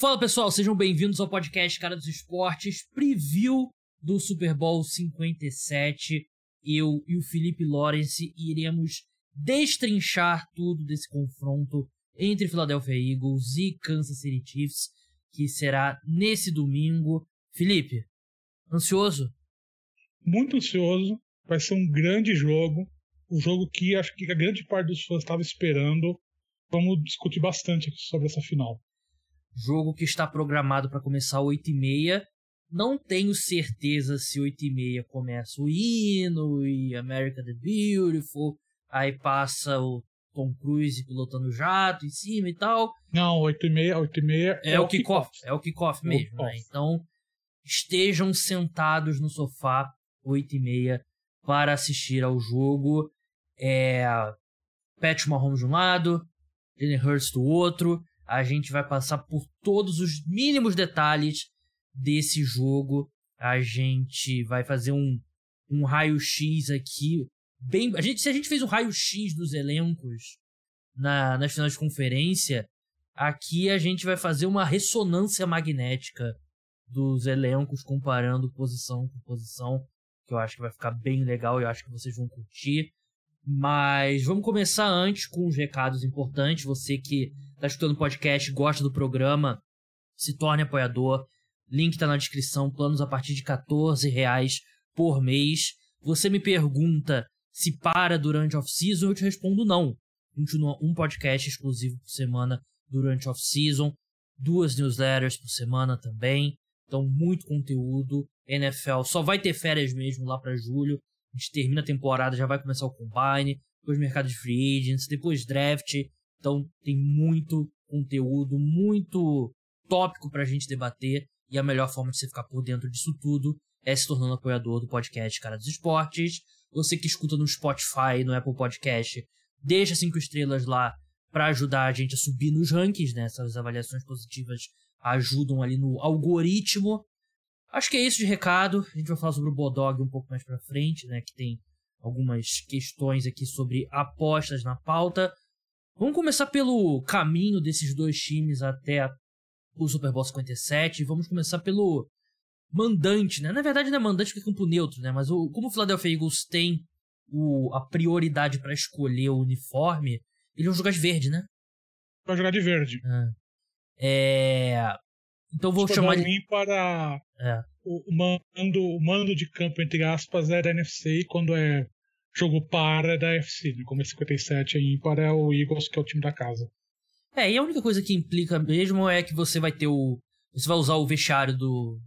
Fala pessoal, sejam bem-vindos ao podcast Cara dos Esportes, preview do Super Bowl 57. Eu e o Felipe Lawrence iremos destrinchar tudo desse confronto entre Philadelphia Eagles e Kansas City Chiefs, que será nesse domingo. Felipe, ansioso? Muito ansioso. Vai ser um grande jogo. Um jogo que acho que a grande parte dos fãs estava esperando. Vamos discutir bastante sobre essa final. Jogo que está programado para começar às 8h30. Não tenho certeza se 8h30 começa o hino e America the Beautiful. Aí passa o Tom Cruise pilotando jato em cima e tal. Não, 8h30, 8h30 é, é, o kickoff. Kick é o kickoff mesmo, né? Então, estejam sentados no sofá 8h30 para assistir ao jogo. É, Pat Mahomes de um lado, Jalen Hurts do outro. A gente vai passar por todos os mínimos detalhes desse jogo. A gente vai fazer um, um raio-x aqui. Bem, a gente, se a gente fez um raio-x dos elencos na, nas finais de conferência, aqui a gente vai fazer uma ressonância magnética dos elencos, comparando posição com posição, que eu acho que vai ficar bem legal e eu acho que vocês vão curtir. Mas vamos começar antes com os recados importantes. Você que está escutando o podcast, gosta do programa, se torne apoiador. Link está na descrição, planos a partir de 14 reais por mês. Você me pergunta se para durante off-season, eu te respondo não. Continua um podcast exclusivo por semana durante off-season, duas newsletters por semana também. Então, muito conteúdo. NFL só vai ter férias mesmo lá para julho. A gente termina a temporada, já vai começar o combine, depois mercado de free agents, depois draft. Então tem muito conteúdo, muito tópico pra gente debater. E a melhor forma de você ficar por dentro disso tudo é se tornando apoiador do podcast Cara dos Esportes. Você que escuta no Spotify, no Apple Podcast, deixa cinco estrelas lá para ajudar a gente a subir nos rankings, né? Essas avaliações positivas ajudam ali no algoritmo Acho que é isso de recado. A gente vai falar sobre o Bodog um pouco mais pra frente, né? Que tem algumas questões aqui sobre apostas na pauta. Vamos começar pelo caminho desses dois times até o Super Bowl 57. Vamos começar pelo mandante, né? Na verdade, não é mandante que é campo neutro, né? Mas o, como o Philadelphia Eagles tem o, a prioridade para escolher o uniforme, eles vão jogar de verde, né? Vai jogar de verde. É. é... Então vou chamar de. para é. o, mando, o mando de campo, entre aspas, é da NFC e quando é jogo para é da FC. Né? Como é 57 é ímpar, é o Eagles, que é o time da casa. É, e a única coisa que implica mesmo é que você vai ter o. Você vai usar o vestiário do.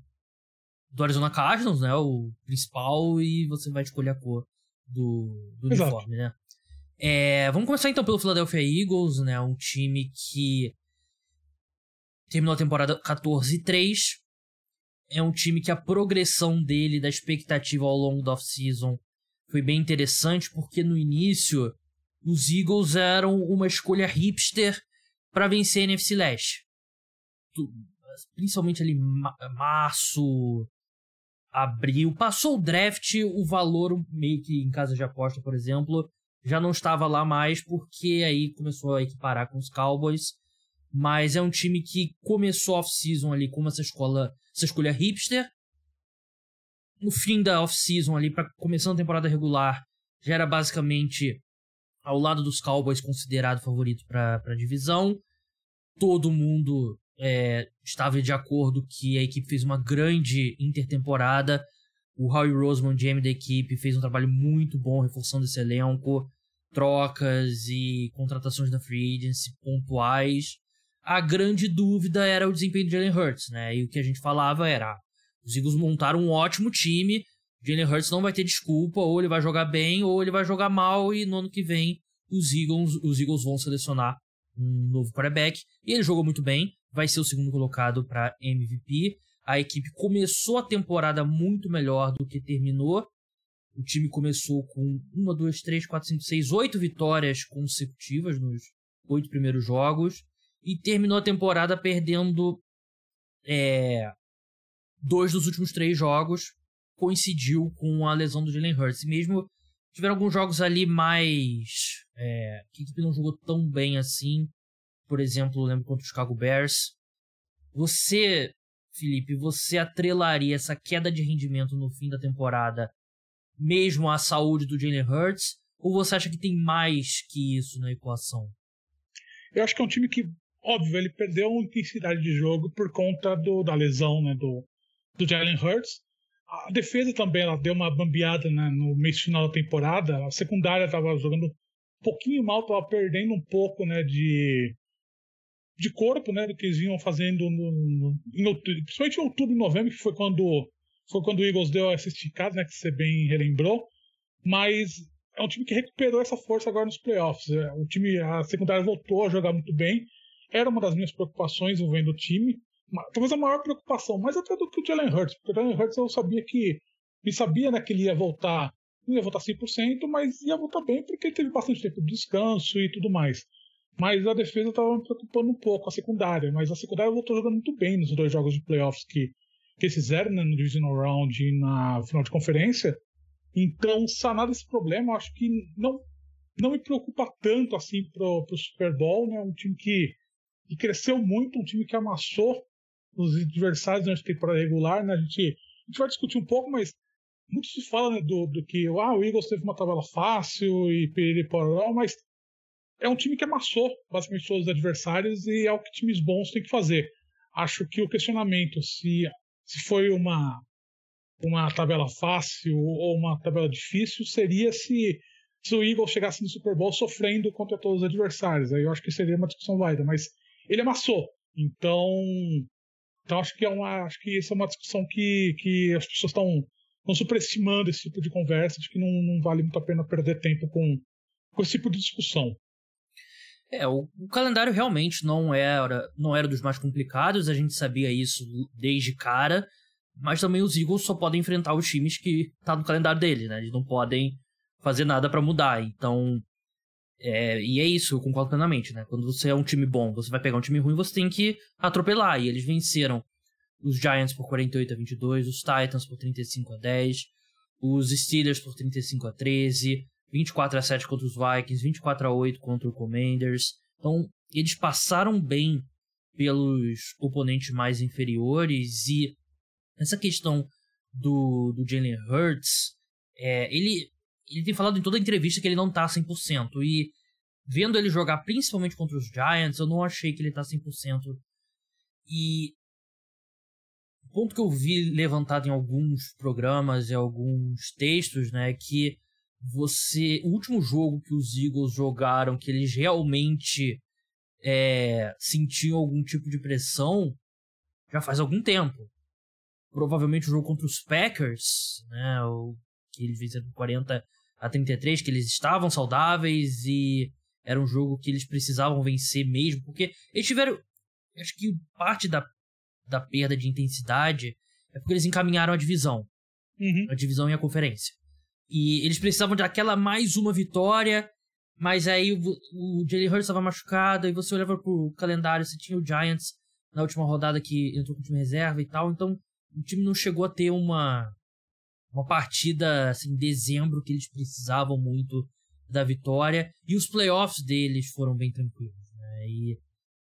Do Arizona Cardinals, né? O principal, e você vai escolher a cor do, do uniforme, né? É, vamos começar então pelo Philadelphia Eagles, né? Um time que terminou a temporada 14 e 3. É um time que a progressão dele, da expectativa ao longo da off-season, foi bem interessante, porque no início os Eagles eram uma escolha hipster para vencer a NFC Leste. Principalmente ali março, abril. Passou o draft, o valor meio que em casa de aposta, por exemplo, já não estava lá mais, porque aí começou a equiparar com os Cowboys mas é um time que começou off-season ali com essa escola, essa escolha hipster. No fim da off-season ali, para começando a temporada regular, já era basicamente ao lado dos Cowboys considerado favorito para a divisão. Todo mundo é, estava de acordo que a equipe fez uma grande intertemporada. O Howie Roseman, GM da equipe, fez um trabalho muito bom reforçando esse elenco. Trocas e contratações da free agency pontuais a grande dúvida era o desempenho de Jalen Hurts, né? E o que a gente falava era: os Eagles montaram um ótimo time, Jalen Hurts não vai ter desculpa, ou ele vai jogar bem, ou ele vai jogar mal, e no ano que vem os Eagles, os Eagles vão selecionar um novo quarterback. E ele jogou muito bem, vai ser o segundo colocado para MVP. A equipe começou a temporada muito melhor do que terminou. O time começou com uma, duas, três, quatro, cinco, seis, oito vitórias consecutivas nos oito primeiros jogos e terminou a temporada perdendo é, dois dos últimos três jogos. Coincidiu com a lesão do Jalen Hurts. E mesmo tiveram alguns jogos ali mais. É, que a equipe não jogou tão bem assim. Por exemplo, lembro contra o Chicago Bears. Você, Felipe, você atrelaria essa queda de rendimento no fim da temporada mesmo à saúde do Jalen Hurts? Ou você acha que tem mais que isso na equação? Eu acho que é um time que, óbvio, ele perdeu intensidade de jogo por conta do, da lesão né, do, do Jalen Hurts. A defesa também ela deu uma bambeada né, no mês final da temporada. A secundária estava jogando um pouquinho mal, estava perdendo um pouco né, de, de corpo né, do que eles vinham fazendo no, no, em outubro, principalmente em outubro e novembro, que foi quando foi quando o Eagles deu essa esticada, né, que você bem relembrou. Mas é um time que recuperou essa força agora nos playoffs. É, o time, a secundária voltou a jogar muito bem. Era uma das minhas preocupações envolvendo o time. Talvez a maior preocupação, mais até do que o Jalen Hurts. Porque o Jalen Hurts eu sabia que. Ele sabia né, que ele ia voltar. Não ia voltar 100%, mas ia voltar bem porque ele teve bastante tempo de descanso e tudo mais. Mas a defesa estava me preocupando um pouco, a secundária. Mas a secundária voltou jogando muito bem nos dois jogos de playoffs que, que eles fizeram né, no Divisional Round e na final de conferência. Então, sanar esse problema, acho que não, não me preocupa tanto assim pro, pro Super Bowl, né? Um time que, que cresceu muito, um time que amassou os adversários durante temporada regular, né? A gente, a gente vai discutir um pouco, mas muito se fala né, do, do que ah, o Eagles teve uma tabela fácil e periporó, mas é um time que amassou basicamente todos os adversários e é o que times bons têm que fazer. Acho que o questionamento se, se foi uma uma tabela fácil ou uma tabela difícil seria se, se o Eagles chegasse no Super Bowl sofrendo contra todos os adversários. Aí eu acho que seria uma discussão válida, mas ele amassou. Então, então acho que é uma, acho que isso é uma discussão que, que as pessoas estão estão superestimando esse tipo de conversa, acho que não, não vale muito a pena perder tempo com, com esse tipo de discussão. É, o, o, calendário realmente não era, não era dos mais complicados, a gente sabia isso desde cara. Mas também os Eagles só podem enfrentar os times que tá no calendário deles, né? Eles não podem fazer nada para mudar. Então, é, e é isso, eu concordo plenamente, né? Quando você é um time bom, você vai pegar um time ruim, você tem que atropelar. E eles venceram os Giants por 48 a 22, os Titans por 35 a 10, os Steelers por 35 a 13, 24 a 7 contra os Vikings, 24 a 8 contra o Commanders. Então, eles passaram bem pelos oponentes mais inferiores e essa questão do, do Jalen Hurts, é, ele, ele tem falado em toda entrevista que ele não tá 100%. E vendo ele jogar principalmente contra os Giants, eu não achei que ele tá 100%. E o ponto que eu vi levantado em alguns programas e alguns textos, né, é que você. O último jogo que os Eagles jogaram, que eles realmente é, sentiam algum tipo de pressão, já faz algum tempo provavelmente o jogo contra os Packers, né, que eles venceram 40 a 33, que eles estavam saudáveis e era um jogo que eles precisavam vencer mesmo, porque eles tiveram, acho que parte da, da perda de intensidade é porque eles encaminharam a divisão, uhum. a divisão e a conferência. E eles precisavam de aquela mais uma vitória, mas aí o, o Jalen Hurts estava machucado, e você olhava pro calendário, você tinha o Giants na última rodada que entrou com o time reserva e tal, então o time não chegou a ter uma uma partida assim, em dezembro que eles precisavam muito da vitória e os playoffs deles foram bem tranquilos. Né? E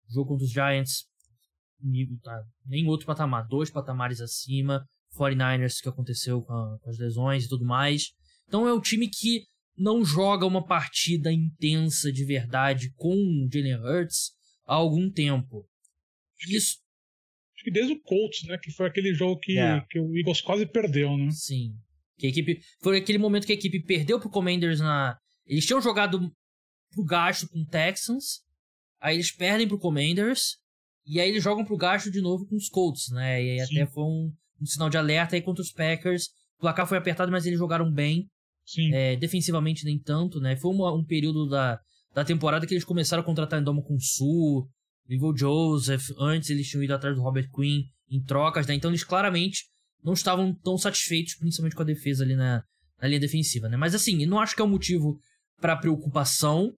o jogo contra os Giants, tá nem outro patamar, dois patamares acima. 49ers que aconteceu com, a, com as lesões e tudo mais. Então é o time que não joga uma partida intensa de verdade com o Jalen Hurts há algum tempo. Isso, que desde o Colts, né? Que foi aquele jogo que. É. que o Eagles quase perdeu, né? Sim. Que a equipe. Foi aquele momento que a equipe perdeu pro Commanders na. Eles tinham jogado pro gasto com o Texans. Aí eles perdem pro Commanders. E aí eles jogam pro gasto de novo com os Colts, né? E aí Sim. até foi um, um, sinal de alerta aí contra os Packers. O placar foi apertado, mas eles jogaram bem. Sim. É, defensivamente nem tanto, né? Foi uma, um período da, da temporada que eles começaram a contratar Endoma com o Livell Joseph, antes eles tinham ido atrás do Robert Quinn em trocas, né? Então eles claramente não estavam tão satisfeitos, principalmente com a defesa ali na, na linha defensiva, né? Mas assim, não acho que é um motivo para preocupação.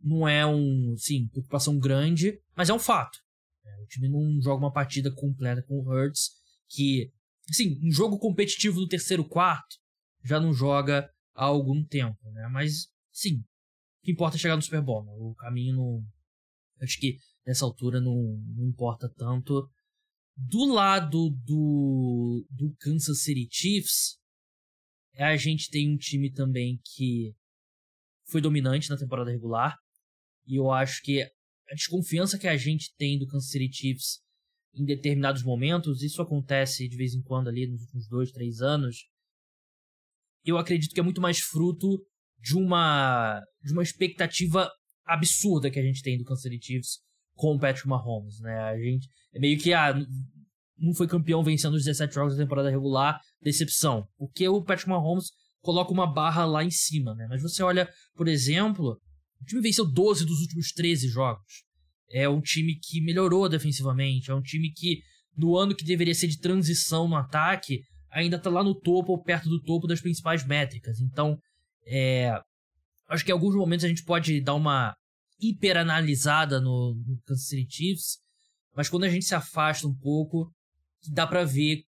Não é um, sim, preocupação grande, mas é um fato. É, o time não joga uma partida completa com o Hurts, que, assim, um jogo competitivo do terceiro quarto já não joga há algum tempo, né? Mas, sim, o que importa é chegar no Super Bowl, né? O caminho não. Acho que nessa altura não, não importa tanto. Do lado do, do Kansas City Chiefs, a gente tem um time também que foi dominante na temporada regular. E eu acho que a desconfiança que a gente tem do Kansas City Chiefs em determinados momentos, isso acontece de vez em quando ali nos últimos dois, três anos. Eu acredito que é muito mais fruto de uma de uma expectativa absurda que a gente tem do Kansas City Chiefs com o Patrick Mahomes, né? A gente é meio que ah, não foi campeão vencendo os 17 jogos da temporada regular, decepção. Porque o Patrick Mahomes coloca uma barra lá em cima, né? Mas você olha, por exemplo, o time venceu 12 dos últimos 13 jogos. É um time que melhorou defensivamente, é um time que no ano que deveria ser de transição no ataque, ainda tá lá no topo ou perto do topo das principais métricas. Então, é, acho que em alguns momentos a gente pode dar uma hiperanalisada no, no Kansas City Chiefs, mas quando a gente se afasta um pouco, dá para ver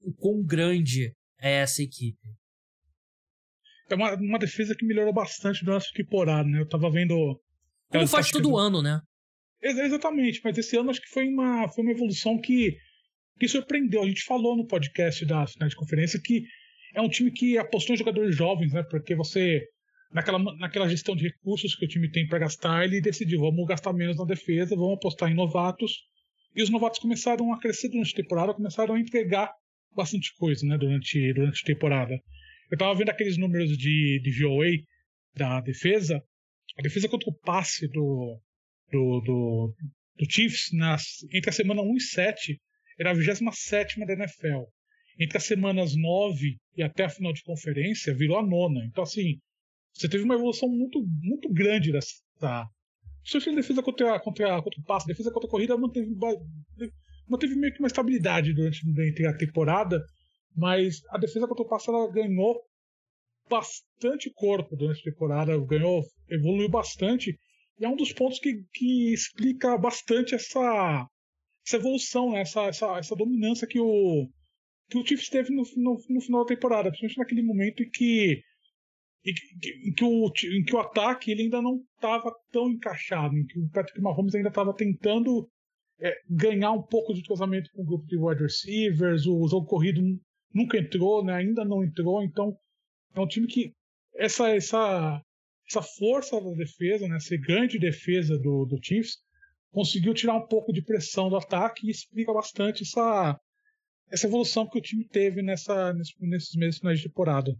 o quão grande é essa equipe. É uma, uma defesa que melhorou bastante durante a temporada, né? Eu tava vendo. Como faz todo ano, né? Exatamente, mas esse ano acho que foi uma, foi uma evolução que, que surpreendeu. A gente falou no podcast da final de conferência que é um time que apostou em jogadores jovens, né? Porque você, naquela, naquela gestão de recursos que o time tem para gastar, ele decidiu: vamos gastar menos na defesa, vamos apostar em novatos. E os novatos começaram a crescer durante a temporada, começaram a entregar bastante coisa, né? Durante, durante a temporada. Eu tava vendo aqueles números de, de VOA da defesa. A defesa contra o passe do, do, do, do Chiefs nas, entre a semana 1 e 7 era a 27 da NFL. Entre as semanas 9 e até a final de conferência virou a nona. Então, assim, você teve uma evolução muito, muito grande dessa. Principalmente a defesa contra, contra, contra o passe, defesa contra a corrida manteve, manteve meio que uma estabilidade durante a temporada, mas a defesa contra o passe ela ganhou bastante corpo durante a temporada, ganhou, evoluiu bastante e é um dos pontos que, que explica bastante essa, essa evolução, né? essa, essa, essa dominância que o, que o Chiefs teve no, no, no final da temporada, principalmente naquele momento em que, em que, que, o, em que o ataque ele ainda não estava tão encaixado, em que o Patrick Mahomes ainda estava tentando é, ganhar um pouco de casamento com o grupo de wide receivers, o jogo corrido nunca entrou, né? ainda não entrou, então é um time que essa, essa, essa força da defesa, né, essa grande defesa do, do Chiefs, conseguiu tirar um pouco de pressão do ataque e explica bastante essa, essa evolução que o time teve nessa, nesses meses finais de temporada.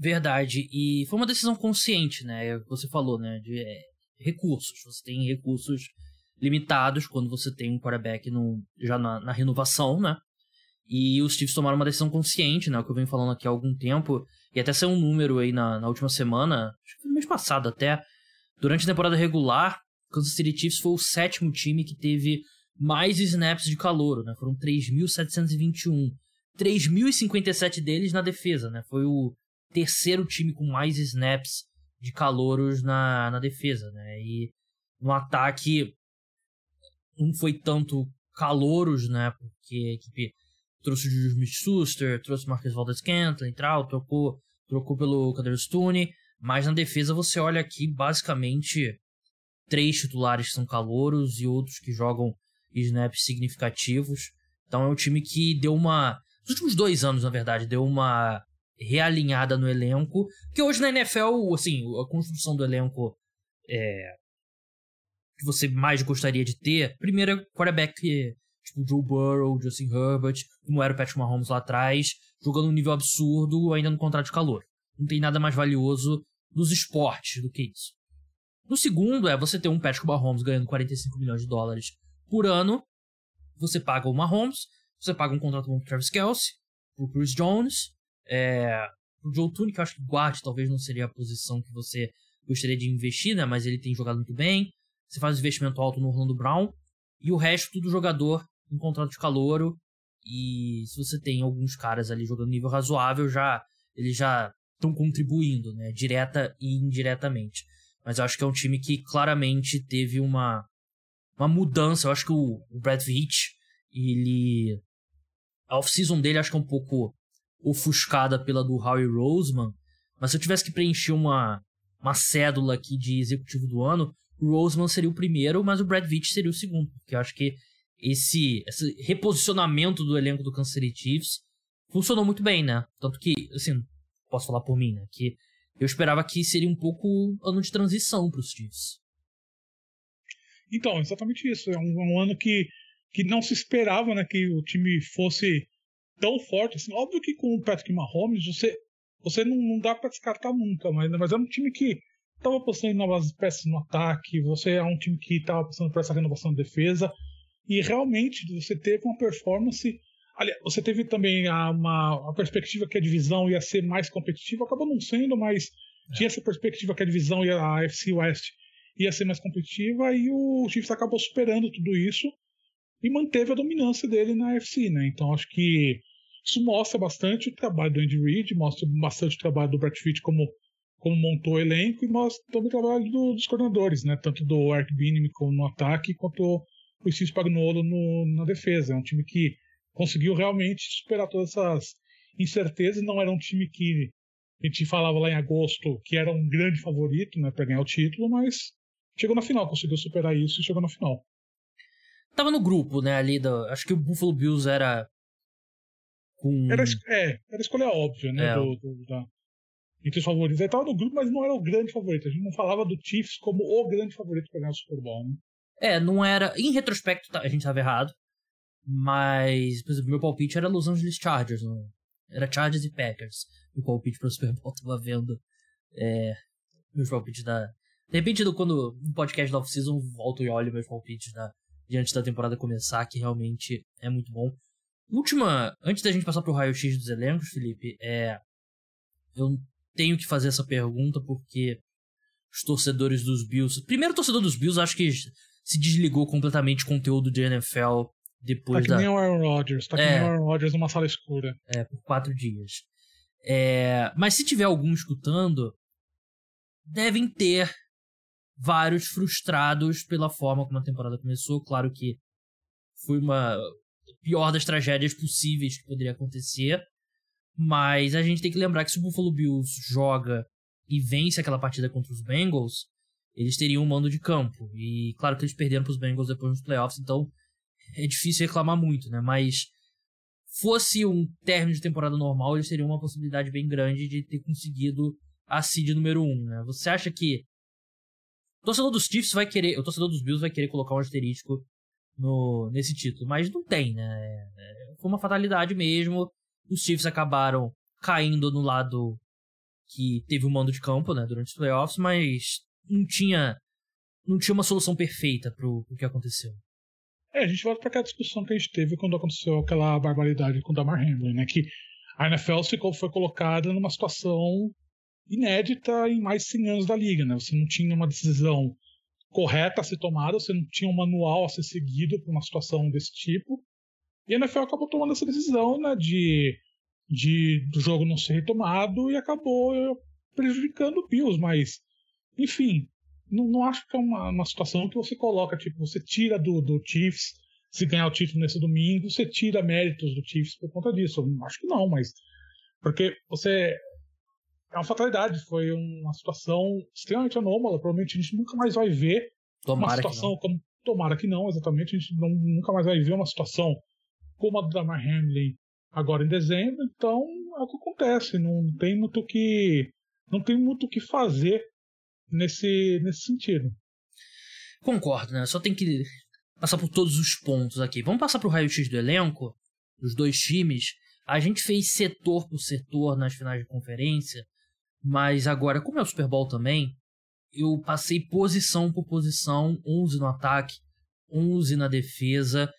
Verdade. E foi uma decisão consciente, né? Você falou, né? De é, recursos. Você tem recursos limitados quando você tem um quarterback no, já na, na, renovação, né? E os Chiefs tomaram uma decisão consciente, né? O que eu venho falando aqui há algum tempo. E até saiu um número aí na, na última semana, acho que no mês passado até. Durante a temporada regular, Kansas City Chiefs foi o sétimo time que teve mais snaps de calor, né? Foram 3.721. 3.057 deles na defesa, né? Foi o terceiro time com mais snaps de calouros na, na defesa, né? E no ataque não foi tanto calouros, né? Porque a equipe trouxe o Juju Smith-Schuster, trouxe o Marcus Valdez-Scantling, trocou, trocou pelo Kader Stone, mas na defesa você olha aqui basicamente três titulares são calouros e outros que jogam snaps significativos. Então é um time que deu uma. Nos últimos dois anos, na verdade, deu uma realinhada no elenco. Que hoje na NFL, assim, a construção do elenco é, que você mais gostaria de ter. Primeiro é quarterback tipo Joe Burrow, Justin Herbert, como era o Patrick Mahomes lá atrás, jogando um nível absurdo ainda no contrato de calor. Não tem nada mais valioso nos esportes do que isso. No segundo é você ter um Patrick Mahomes ganhando 45 milhões de dólares por ano, você paga o Mahomes, você paga um contrato bom pro Travis Kelsey, pro Chris Jones, é, pro Joe Tooney, que eu acho que guarde talvez não seria a posição que você gostaria de investir, né, mas ele tem jogado muito bem. Você faz investimento alto no Orlando Brown, e o resto tudo jogador em contrato de calouro. E se você tem alguns caras ali jogando nível razoável, já eles já estão contribuindo, né? Direta e indiretamente. Mas eu acho que é um time que claramente teve uma, uma mudança. Eu acho que o, o Brad Veach, ele. A off-season dele acho que é um pouco ofuscada pela do Howie Roseman. Mas se eu tivesse que preencher uma, uma cédula aqui de executivo do ano, o Roseman seria o primeiro, mas o Brad Veach seria o segundo. Porque eu acho que esse, esse reposicionamento do elenco do Kansas City Chiefs funcionou muito bem, né? Tanto que, assim, posso falar por mim, né? Que eu esperava que seria um pouco ano de transição para os Chiefs. Então, exatamente isso. É um, um, ano que, que não se esperava né, que o time fosse tão forte. Assim, óbvio que com o Patrick Mahomes você, você não, não dá para descartar nunca, mas, mas é um time que estava apostando em novas peças no ataque, você é um time que estava apostando por essa renovação de defesa, e realmente você teve uma performance. Aliás, você teve também a, uma a perspectiva que a divisão ia ser mais competitiva, acabou não sendo, mas é. tinha essa perspectiva que a divisão e a AFC West ia ser mais competitiva, e o Chiefs acabou superando tudo isso e manteve a dominância dele na AFC, né? Então acho que isso mostra bastante o trabalho do Andy Reid, mostra bastante o trabalho do Brett Fitch como como montou o elenco e mostra também o trabalho do, dos coordenadores, né? Tanto do Art Binim no ataque quanto o Steve Spagnuolo no, na defesa. É um time que conseguiu realmente superar todas essas incertezas. Não era um time que a gente falava lá em agosto que era um grande favorito, né, para ganhar o título, mas chegou na final, conseguiu superar isso e chegou na final. Tava no grupo, né, ali do, acho que o Buffalo Bills era com... Era, é, era a escolha óbvia, né, é. do, do, da, entre os favoritos. Ele estava no grupo, mas não era o grande favorito. A gente não falava do Chiefs como o grande favorito para ganhar o Super Bowl, né? É, não era. Em retrospecto, tá, a gente estava errado. Mas, por exemplo, meu palpite era Los Angeles Chargers. Não? Era Chargers e Packers. Meu palpite para o Super Bowl tava vendo. É, meus palpites da. De repente, quando no podcast da off-season, volto e olho meus palpites da, diante da temporada começar, que realmente é muito bom. Última, antes da gente passar pro raio-x dos elencos, Felipe, é. Eu tenho que fazer essa pergunta porque os torcedores dos Bills. Primeiro, o torcedor dos Bills acho que se desligou completamente o conteúdo de NFL depois tá que da. nem o Aaron Rodgers, tá é, que nem o Aaron Rodgers numa sala escura. É, por quatro dias. É, mas se tiver algum escutando, devem ter vários frustrados pela forma como a temporada começou. Claro que foi uma pior das tragédias possíveis que poderia acontecer. Mas a gente tem que lembrar que se o Buffalo Bills joga e vence aquela partida contra os Bengals, eles teriam um mando de campo. E claro que eles perderam para os Bengals depois nos playoffs, então é difícil reclamar muito, né? Mas fosse um término de temporada normal, eles teriam uma possibilidade bem grande de ter conseguido a seed número 1, um, né? Você acha que o torcedor dos Chiefs vai querer, o torcedor dos Bills vai querer colocar um asterístico no, nesse título, mas não tem, né? É, foi uma fatalidade mesmo os Chiefs acabaram caindo no lado que teve o mando de campo, né, durante os playoffs, mas não tinha não tinha uma solução perfeita pro, pro que aconteceu. É, a gente volta para aquela discussão que a gente teve quando aconteceu aquela barbaridade com o Damar Hamlin, né, que a NFL ficou, foi colocada numa situação inédita em mais de 100 anos da liga, né? Você não tinha uma decisão correta a ser tomada, você não tinha um manual a ser seguido para uma situação desse tipo. E a NFL acabou tomando essa decisão né, de, de do jogo não ser retomado e acabou prejudicando o Bills. Mas, enfim, não, não acho que é uma, uma situação que você coloca, tipo, você tira do, do Chiefs se ganhar o título nesse domingo, você tira méritos do Chiefs por conta disso. Acho que não, mas. Porque você. É uma fatalidade, foi uma situação extremamente anômala. Provavelmente a gente nunca mais vai ver Tomara uma situação como. Tomara que não, exatamente. A gente não, nunca mais vai ver uma situação como a do Damar Hamlin agora em dezembro, então é o que acontece, não tem muito que não tem muito o que fazer nesse nesse sentido. Concordo, né? Só tem que passar por todos os pontos aqui. Vamos passar para o raio-x do elenco, dos dois times. A gente fez setor por setor nas finais de conferência, mas agora, como é o Super Bowl também, eu passei posição por posição, 11 no ataque, 11 na defesa,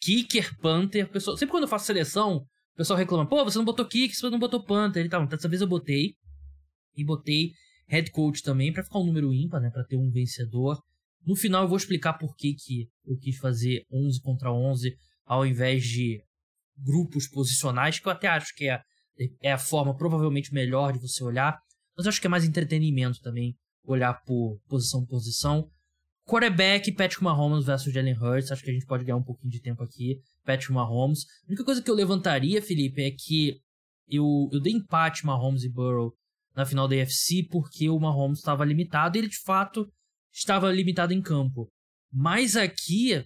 Kicker, Panther. Pessoal, sempre quando eu faço seleção, o pessoal reclama: pô, você não botou Kicker, você não botou Panther e tal. Então, dessa vez eu botei. E botei Head Coach também, para ficar um número ímpar, né? Pra ter um vencedor. No final eu vou explicar por que, que eu quis fazer 11 contra 11 ao invés de grupos posicionais, que eu até acho que é, é a forma provavelmente melhor de você olhar. Mas eu acho que é mais entretenimento também olhar por posição por posição. Quarterback, Patrick Mahomes versus Jalen Hurts. Acho que a gente pode ganhar um pouquinho de tempo aqui. Patrick Mahomes. A única coisa que eu levantaria, Felipe, é que eu, eu dei empate Mahomes e Burrow na final da AFC porque o Mahomes estava limitado e ele de fato estava limitado em campo. Mas aqui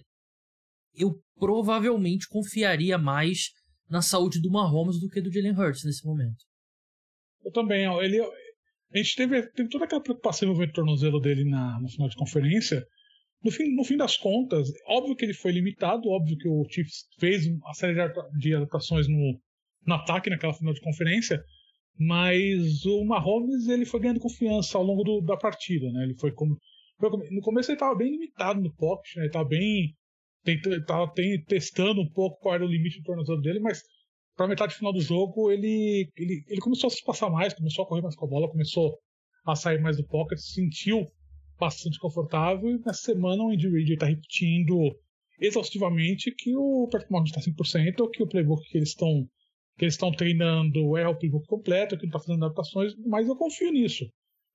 eu provavelmente confiaria mais na saúde do Mahomes do que do Jalen Hurts nesse momento. Eu também. Ele, a gente teve, teve toda aquela preocupação no tornozelo dele na, no final de conferência. No fim, no fim das contas, óbvio que ele foi limitado, óbvio que o Chiefs fez uma série de adaptações no, no ataque naquela final de conferência, mas o Mahomes ele foi ganhando confiança ao longo do, da partida, né? Ele foi como no começo ele estava bem limitado no pocket, né? Ele estava bem tava testando um pouco qual era o limite do tornozelo dele, mas para metade final do jogo ele, ele ele começou a se passar mais, começou a correr mais com a bola, começou a sair mais do pocket, se sentiu bastante confortável e nessa semana o Andy Reid está repetindo exaustivamente que o Patrick Mahomes está 100%, que o playbook que eles estão que eles estão treinando é o playbook completo, que ele está fazendo adaptações, mas eu confio nisso.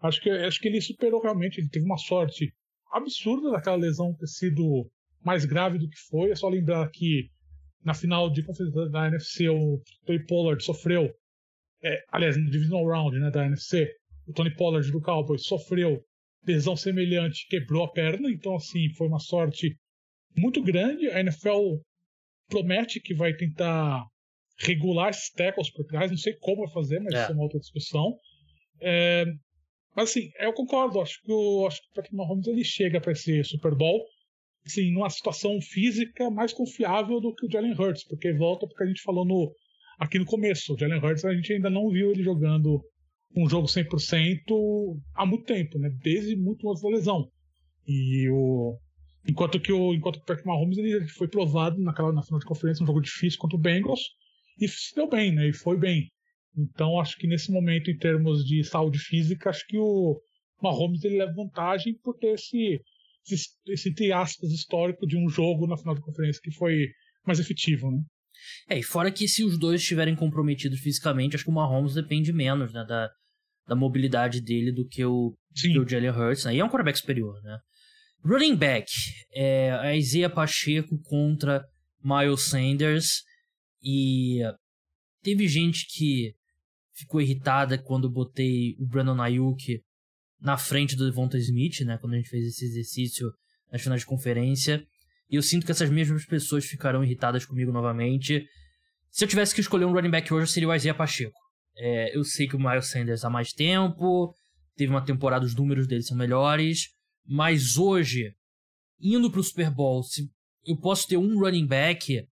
Acho que, acho que ele superou realmente, ele teve uma sorte absurda daquela lesão ter sido mais grave do que foi. É só lembrar que na final de conferência da NFC o Tony Pollard sofreu, é, aliás, no divisional round né, da NFC, o Tony Pollard do Cowboys sofreu lesão semelhante, quebrou a perna, então assim, foi uma sorte muito grande. A NFL promete que vai tentar regular esses tackles por trás, não sei como vai fazer, mas é. isso é uma outra discussão. É, mas assim, eu concordo, acho que o, acho que o Patrick Mahomes ele chega para esse Super Bowl assim, numa situação física mais confiável do que o Jalen Hurts, porque volta porque a gente falou no, aqui no começo, o Jalen Hurts a gente ainda não viu ele jogando um jogo 100% há muito tempo, né? Desde muito antes da lesão. E o enquanto que o enquanto que o Patrick Mahomes ele foi provado naquela na final de conferência um jogo difícil contra o Bengals e se deu bem, né? E foi bem. Então acho que nesse momento em termos de saúde física, acho que o Mahomes ele leva vantagem por ter esse esse, aspas histórico de um jogo na final de conferência que foi mais efetivo, né? É, e fora que se os dois estiverem comprometidos fisicamente, acho que o Mahomes depende menos né, da, da mobilidade dele do que o, que o Jalen Hurts, né? E é um quarterback superior, né? Running back, é, a Isaiah Pacheco contra Miles Sanders. E teve gente que ficou irritada quando botei o Brandon Ayuk na frente do Devonta Smith, né? Quando a gente fez esse exercício nas finais de conferência. E eu sinto que essas mesmas pessoas ficarão irritadas comigo novamente. Se eu tivesse que escolher um running back hoje, seria o Isaiah Pacheco. É, eu sei que o Miles Sanders há mais tempo, teve uma temporada, os números dele são melhores, mas hoje, indo pro Super Bowl, se eu posso ter um running back,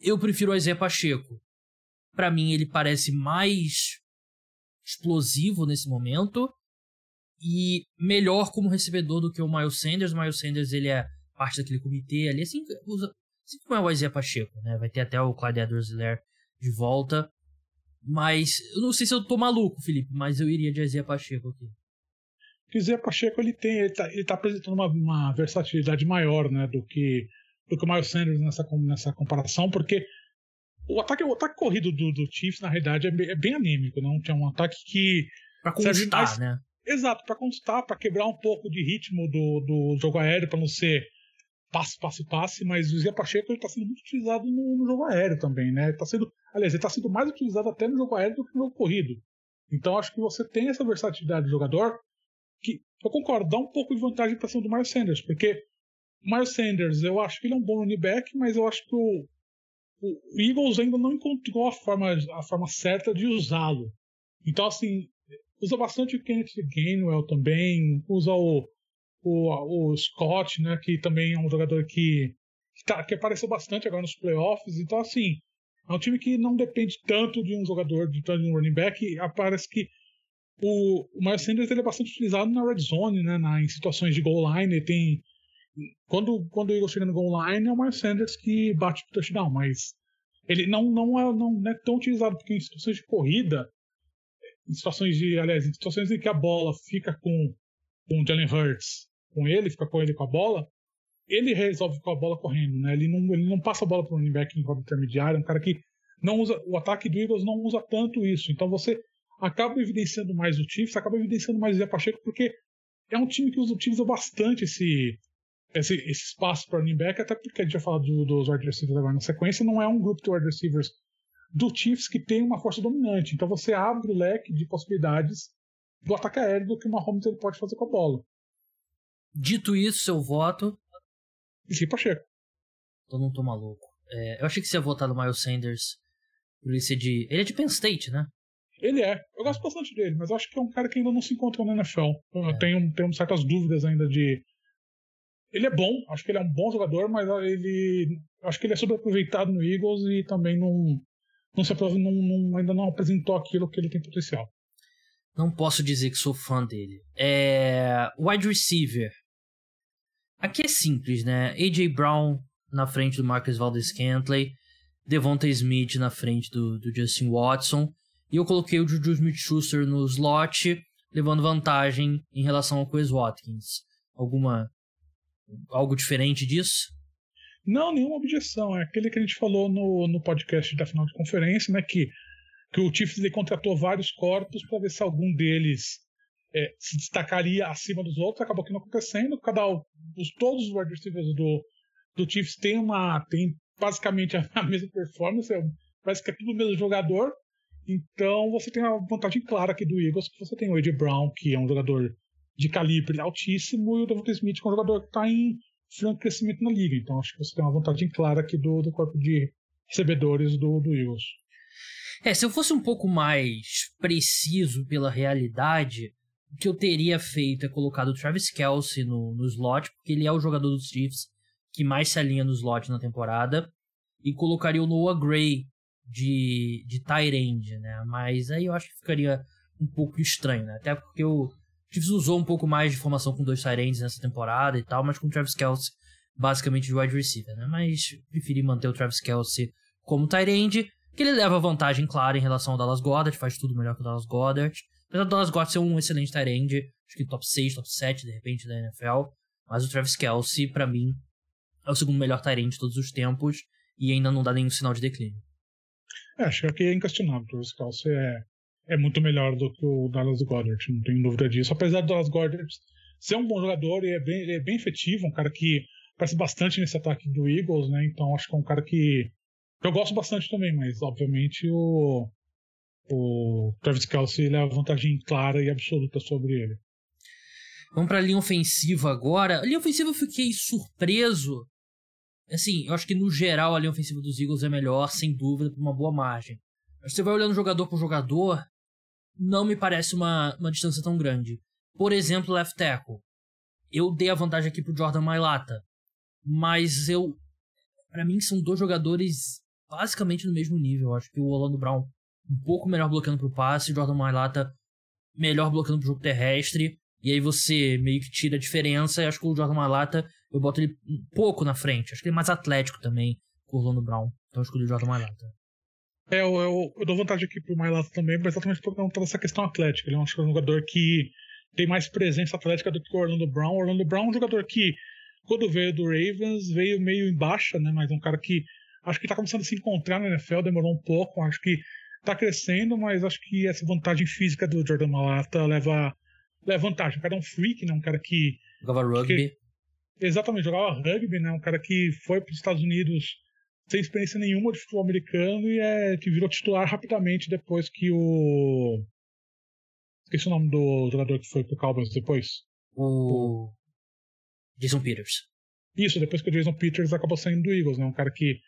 eu prefiro o Isaiah Pacheco. Para mim, ele parece mais explosivo nesse momento e melhor como recebedor do que o Miles Sanders. O Miles Sanders ele é parte daquele comitê ali, assim, usa, assim como é o Isaiah Pacheco, né? Vai ter até o Clyde edwards de volta. Mas eu não sei se eu tô maluco, Felipe, mas eu iria de Isaiah Pacheco aqui. O Isaiah Pacheco ele tem, ele tá, ele tá apresentando uma, uma, versatilidade maior, né, do que do que o Miles Sanders nessa, nessa comparação, porque o ataque, o ataque corrido do, do Chiefs, na realidade, é bem, é bem anêmico, não? Tinha um ataque que. Pra constar, mais, né? Exato, para constar, para quebrar um pouco de ritmo do, do jogo aéreo, para não ser passe, passe, passe, mas o Zé Pacheco está sendo muito utilizado no, no, jogo aéreo também, né? Tá sendo, aliás, ele está sendo mais utilizado até no jogo aéreo do que no jogo corrido. Então acho que você tem essa versatilidade de jogador que, eu concordo, dá um pouco de vantagem para cima do Miles Sanders, porque o Miles Sanders, eu acho que ele é um bom running back, mas eu acho que o, o Eagles ainda não encontrou a forma, a forma certa de usá-lo. Então, assim, Usa bastante o Kenneth Gainwell também, usa o, o, o Scott, né, que também é um jogador que, que, tá, que apareceu bastante agora nos playoffs. Então, assim, é um time que não depende tanto de um jogador, de, de um running back. Parece que o, o Miles Sanders ele é bastante utilizado na red zone, né, na, em situações de goal line. Ele tem, quando, quando o Eagles chega no goal line, é o Miles Sanders que bate o touchdown, mas ele não, não, é, não é tão utilizado, porque em situações de corrida em situações de, aliás, em situações em que a bola fica com, com o Jalen Hurts, com ele, fica com ele com a bola, ele resolve com a bola correndo, né? Ele não, ele não passa a bola para o running back em rota intermediária, é um cara que não usa, o ataque do Eagles não usa tanto isso. Então você acaba evidenciando mais o Chiefs, acaba evidenciando mais o Zé Pacheco, porque é um time que utiliza bastante esse, esse, esse espaço para running back, até porque a gente já falou do, dos wide receivers agora na sequência, não é um grupo de wide receivers do Chiefs que tem uma força dominante. Então você abre o leque de possibilidades do ataque aéreo do que o Mahomes ele pode fazer com a bola. Dito isso, seu voto. E Pacheco. Então não tô maluco. É, eu achei que você ia votar no Miles Sanders por ele ser de. Ele é de Penn State, né? Ele é. Eu gosto bastante dele, mas eu acho que é um cara que ainda não se encontrou na NFL. Eu é. tenho, tenho certas dúvidas ainda de. Ele é bom, acho que ele é um bom jogador, mas ele. Acho que ele é sobreaproveitado no Eagles e também não. Não, se, não, não ainda não apresentou aquilo que ele tem potencial. Não posso dizer que sou fã dele. É. Wide receiver. Aqui é simples, né? A.J. Brown na frente do Marcus Valdez Cantley. Devonta Smith na frente do, do Justin Watson. E eu coloquei o Juju Smith-Schuster no slot, levando vantagem em relação ao Chris Watkins. Alguma... algo diferente disso? Não, nenhuma objeção. É aquele que a gente falou no, no podcast da final de conferência, né? Que, que o Chiefs contratou vários corpos para ver se algum deles é, se destacaria acima dos outros. Acabou que não acontecendo. Cada os, todos os wide receivers do, do Chiefs têm uma tem basicamente a, mesma performance. É, parece que é tudo o mesmo jogador. Então você tem uma vantagem clara aqui do Eagles, que você tem o A.J. Brown, que é um jogador de calibre altíssimo, e o Devonta Smith, que é um jogador que está em franco crescimento na liga. Então acho que você tem uma vantagem clara aqui do, do corpo de recebedores do, do Eagles. É, se eu fosse um pouco mais preciso pela realidade, o que eu teria feito é colocado o Travis Kelsey no, no slot, porque ele é o jogador dos Chiefs que mais se alinha no slot na temporada, e colocaria o Noah Gray de, de Tyrande, né? Mas aí eu acho que ficaria um pouco estranho, né? Até porque o Chiefs usou um pouco mais de formação com dois Tyrands nessa temporada e tal, mas com o Travis Kelsey basicamente de wide receiver, né? Mas preferi manter o Travis Kelsey como Tyrande, que ele leva vantagem clara em relação ao Dallas Goddard, faz tudo melhor que o Dallas Goddard. Apesar do Dallas Goddard ser um excelente Tyrande, acho que top 6, top 7 de repente da NFL, mas o Travis Kelsey, para mim, é o segundo melhor Tyrande de todos os tempos e ainda não dá nenhum sinal de declínio. É, acho que é inquestionável. O Travis Kelsey é, é muito melhor do que o Dallas Goddard, não tenho dúvida disso. Apesar do Dallas Goddard ser um bom jogador e é bem, é bem efetivo, um cara que parece bastante nesse ataque do Eagles, né? Então acho que é um cara que eu gosto bastante também, mas obviamente o, o Travis Kelsey ele é vantagem clara e absoluta sobre ele. Vamos para a linha ofensiva agora. A linha ofensiva eu fiquei surpreso Assim, eu acho que no geral a linha ofensiva dos Eagles é melhor, sem dúvida, por uma boa margem. Você vai olhando jogador por jogador, não me parece uma, uma distância tão grande. Por exemplo, left tackle. Eu dei a vantagem aqui pro Jordan Mailata. Mas eu. para mim são dois jogadores basicamente no mesmo nível. Eu acho que o Orlando Brown um pouco melhor bloqueando pro passe, o Jordan Mailata melhor bloqueando pro jogo terrestre. E aí você meio que tira a diferença. E acho que o Jordan Mailata eu boto ele um pouco na frente. Acho que ele é mais atlético também o Orlando Brown. Então eu escolhi o Jordan Mailata. É, eu, eu, eu, dou vantagem aqui pro Mailata também, mas exatamente por conta dessa questão atlética. Ele é um jogador que tem mais presença atlética do que o Orlando Brown. O Orlando Brown é um jogador que, quando veio do Ravens, veio meio em baixa, né? Mas é um cara que acho que tá começando a se encontrar na NFL, demorou um pouco. Acho que tá crescendo, mas acho que essa vantagem física do Jordan Mailata leva, leva vantagem. O cara é um freak, né? Um cara que. Jogava rugby. Que, Exatamente, jogava rugby, né? Um cara que foi para os Estados Unidos sem experiência nenhuma de futebol americano e é, que virou titular rapidamente depois que o. Esqueci o nome do jogador que foi pro Cowboys depois. O. Jason Peters. Isso, depois que o Jason Peters acabou saindo do Eagles, né? Um cara que,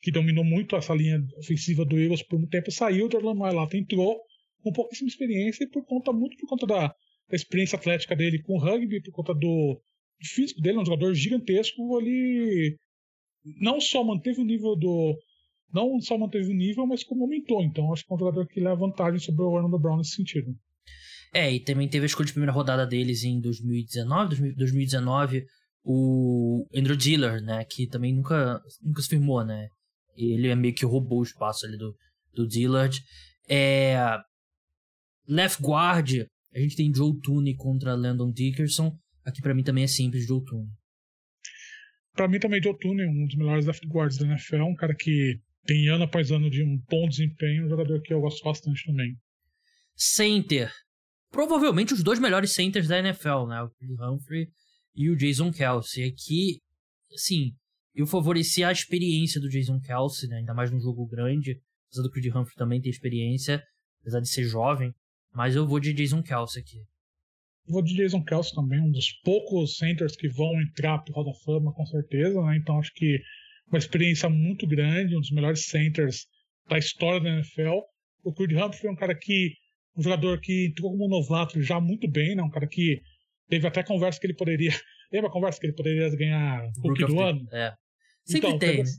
que dominou muito essa linha ofensiva do Eagles por muito tempo, saiu, o Orlando Mailata entrou com pouquíssima experiência e por conta, muito por conta da, da experiência atlética dele com o rugby, por conta do, o físico dele um jogador gigantesco, ele não só manteve o nível do. Não só manteve o nível, mas como aumentou. Então acho que é um jogador que leva vantagem sobre o Orlando Brown nesse sentido. É, e também teve a escolha de primeira rodada deles em 2019, 2019 o Andrew Diller, né, que também nunca, nunca se firmou, né. Ele é meio que roubou o espaço ali do, do Dillard. É, left guard, a gente tem Joe Tooney contra Landon Dickerson. Aqui para mim também é simples de outono. Para mim também de outono é um dos melhores left guards da NFL, um cara que tem ano após ano de um bom desempenho, um jogador que eu gosto bastante também. Center. Provavelmente os dois melhores centers da NFL, né? O Chris Humphrey e o Jason Kelsey. Aqui, assim, eu favoreci a experiência do Jason Kelsey, né? Ainda mais num jogo grande. Apesar do Chris Humphrey também ter experiência, apesar de ser jovem. Mas eu vou de Jason Kelsey aqui. Vou de Jason Kelsey também, um dos poucos centers que vão entrar pro Hall da Fama, com certeza, né? Então acho que uma experiência muito grande, um dos melhores centers da história da NFL. O Creed Humphrey é um cara que, um jogador que entrou como novato já muito bem, né? Um cara que teve até conversa que ele poderia, lembra a conversa que ele poderia ganhar Rookie do ano? É. Sempre então, tem. Teve,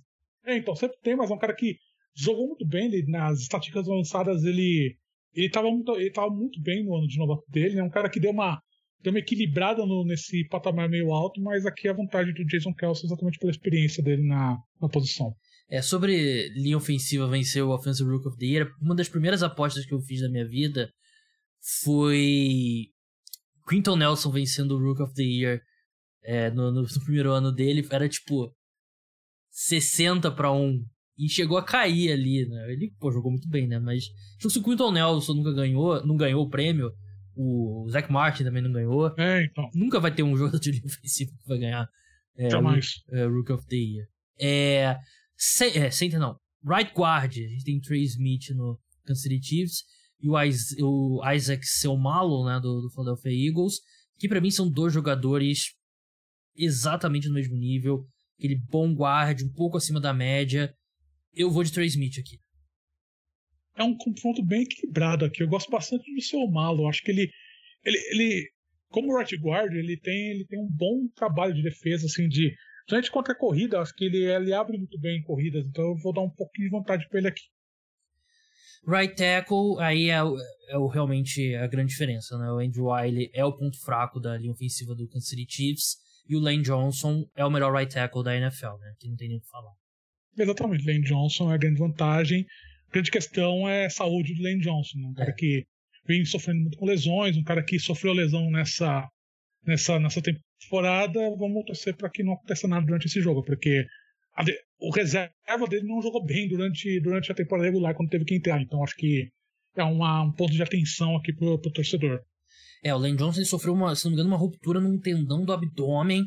é, então sempre tem, mas é um cara que jogou muito bem, ele, nas estatísticas avançadas ele ele estava muito, ele tava muito bem no ano de novato dele, né? um cara que deu uma deu uma equilibrada no, nesse patamar meio alto, mas aqui a vantagem do Jason Kelsey é exatamente pela experiência dele na, na posição. É, sobre linha ofensiva vencer o Offensive Rook of the Year, uma das primeiras apostas que eu fiz na minha vida foi Quinton Nelson vencendo o Rook of the Year é, no, no, no, primeiro ano dele. Era tipo 60 para 1. E chegou a cair ali, né? Ele, pô, jogou muito bem, né? Mas se o Quinton Nelson nunca ganhou, não ganhou o prêmio, o Zach Martin também não ganhou. É, então. Nunca vai ter um jogador de linha ofensiva que vai ganhar é, Jamais. é, Rook of the Year. É, se, é, center não. Right guard, a gente tem Trey Smith no Kansas City Chiefs e o, Is, o Isaac Selmalo, né, do, do Philadelphia Eagles, que para mim são dois jogadores exatamente no mesmo nível, aquele bom guard, um pouco acima da média. Eu vou de Trey Smith aqui é um confronto bem equilibrado aqui. Eu gosto bastante do seu Malo. Acho que ele, ele, ele como right guard, ele tem, ele tem um bom trabalho de defesa, assim, de gente contra a corrida. Acho que ele, ele abre muito bem em corridas, então eu vou dar um pouquinho de vontade para ele aqui. Right tackle, aí é, é o, realmente a grande diferença, né? O Andrew Wiley é o ponto fraco da linha ofensiva do Kansas City Chiefs e o Lane Johnson é o melhor right tackle da NFL, né? Que não tem nem o que falar. Exatamente, Lane Johnson é a grande vantagem. A grande questão é a saúde do Lane Johnson, né? um cara é. que vem sofrendo muito com lesões, um cara que sofreu lesão nessa, nessa, nessa temporada. Vamos torcer para que não aconteça nada durante esse jogo, porque de, o reserva dele não jogou bem durante, durante a temporada regular quando teve que entrar. Então acho que é uma, um ponto de atenção aqui pro, pro torcedor. É, o Lane Johnson sofreu, uma, se não me engano, uma ruptura num tendão do abdômen.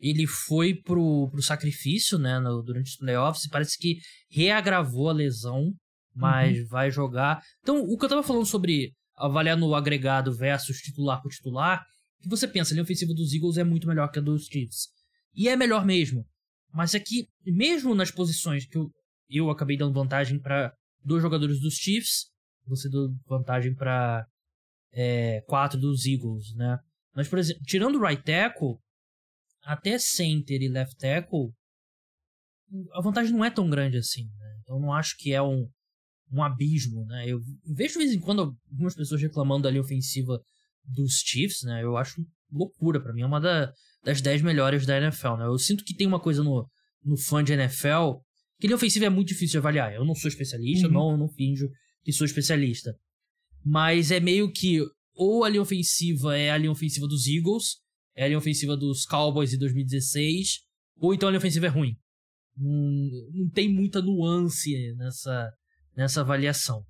Ele foi pro, pro sacrifício, né, no, durante os playoffs, e parece que reagravou a lesão mas uhum. vai jogar. Então, o que eu tava falando sobre avaliar no agregado versus titular por titular, que você pensa, a linha ofensiva dos Eagles é muito melhor que a dos Chiefs. E é melhor mesmo. Mas aqui, é mesmo nas posições que eu, eu acabei dando vantagem para dois jogadores dos Chiefs, você deu vantagem para é, quatro dos Eagles, né? Mas, por exemplo, tirando o right tackle, até center e left tackle, a vantagem não é tão grande assim. Né? Então, não acho que é um, um abismo, né? Eu vejo de vez em quando algumas pessoas reclamando da linha ofensiva dos Chiefs, né? Eu acho loucura, para mim é uma da, das 10 melhores da NFL, né? Eu sinto que tem uma coisa no, no fã de NFL que linha ofensiva é muito difícil de avaliar. Eu não sou especialista, uhum. não, não finjo que sou especialista. Mas é meio que ou a linha ofensiva é a linha ofensiva dos Eagles, é a linha ofensiva dos Cowboys em 2016, ou então a linha ofensiva é ruim. Não, não tem muita nuance nessa, nessa avaliação.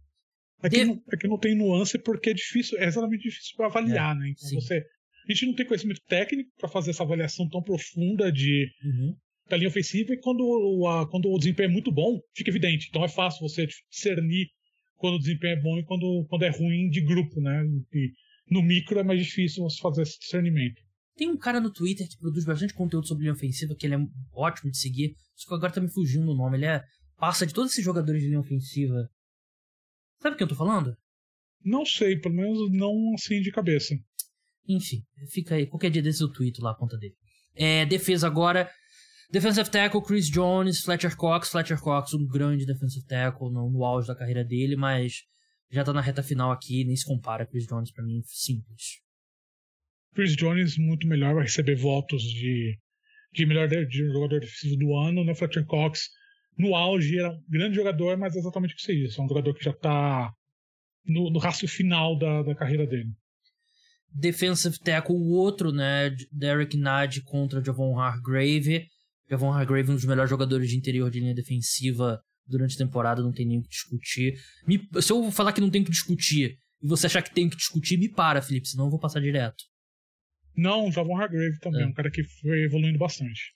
Aqui, é de... não, aqui é não tem nuance porque é difícil, é exatamente difícil para avaliar, é, né? Então você, a gente não tem conhecimento técnico para fazer essa avaliação tão profunda de uhum. da linha ofensiva e quando, a, quando o desempenho é muito bom, fica evidente. Então é fácil você discernir quando o desempenho é bom e quando, quando é ruim de grupo, né? E no micro é mais difícil você fazer esse discernimento. Tem um cara no Twitter que produz bastante conteúdo sobre linha ofensiva, que ele é ótimo de seguir, só que agora tá me fugindo o nome. Ele é passa de todos esses jogadores de linha ofensiva. Sabe o que eu tô falando? Não sei, pelo menos não assim de cabeça. Enfim, fica aí. Qualquer dia desses eu tweeto lá a conta dele. É, defesa agora. Defensive tackle, Chris Jones, Fletcher Cox. Fletcher Cox, um grande defensive tackle no, no auge da carreira dele, mas já tá na reta final aqui, nem se compara. Chris Jones para mim, simples. Chris Jones muito melhor, vai receber votos de, de melhor de, jogador defensivo do ano, né? Fletcher Cox no auge, era um grande jogador, mas é exatamente o que você disse. É um jogador que já está no, no rastro final da, da carreira dele. Defensive tackle, o outro, né? Derek Nadi contra Javon Hargrave. Javon Hargrave, um dos melhores jogadores de interior de linha defensiva durante a temporada, não tem nem o que discutir. Me, se eu falar que não tem o que discutir e você achar que tem que discutir, me para, Felipe, senão eu vou passar direto. Não, Javon Hargrave também, é. um cara que foi evoluindo bastante.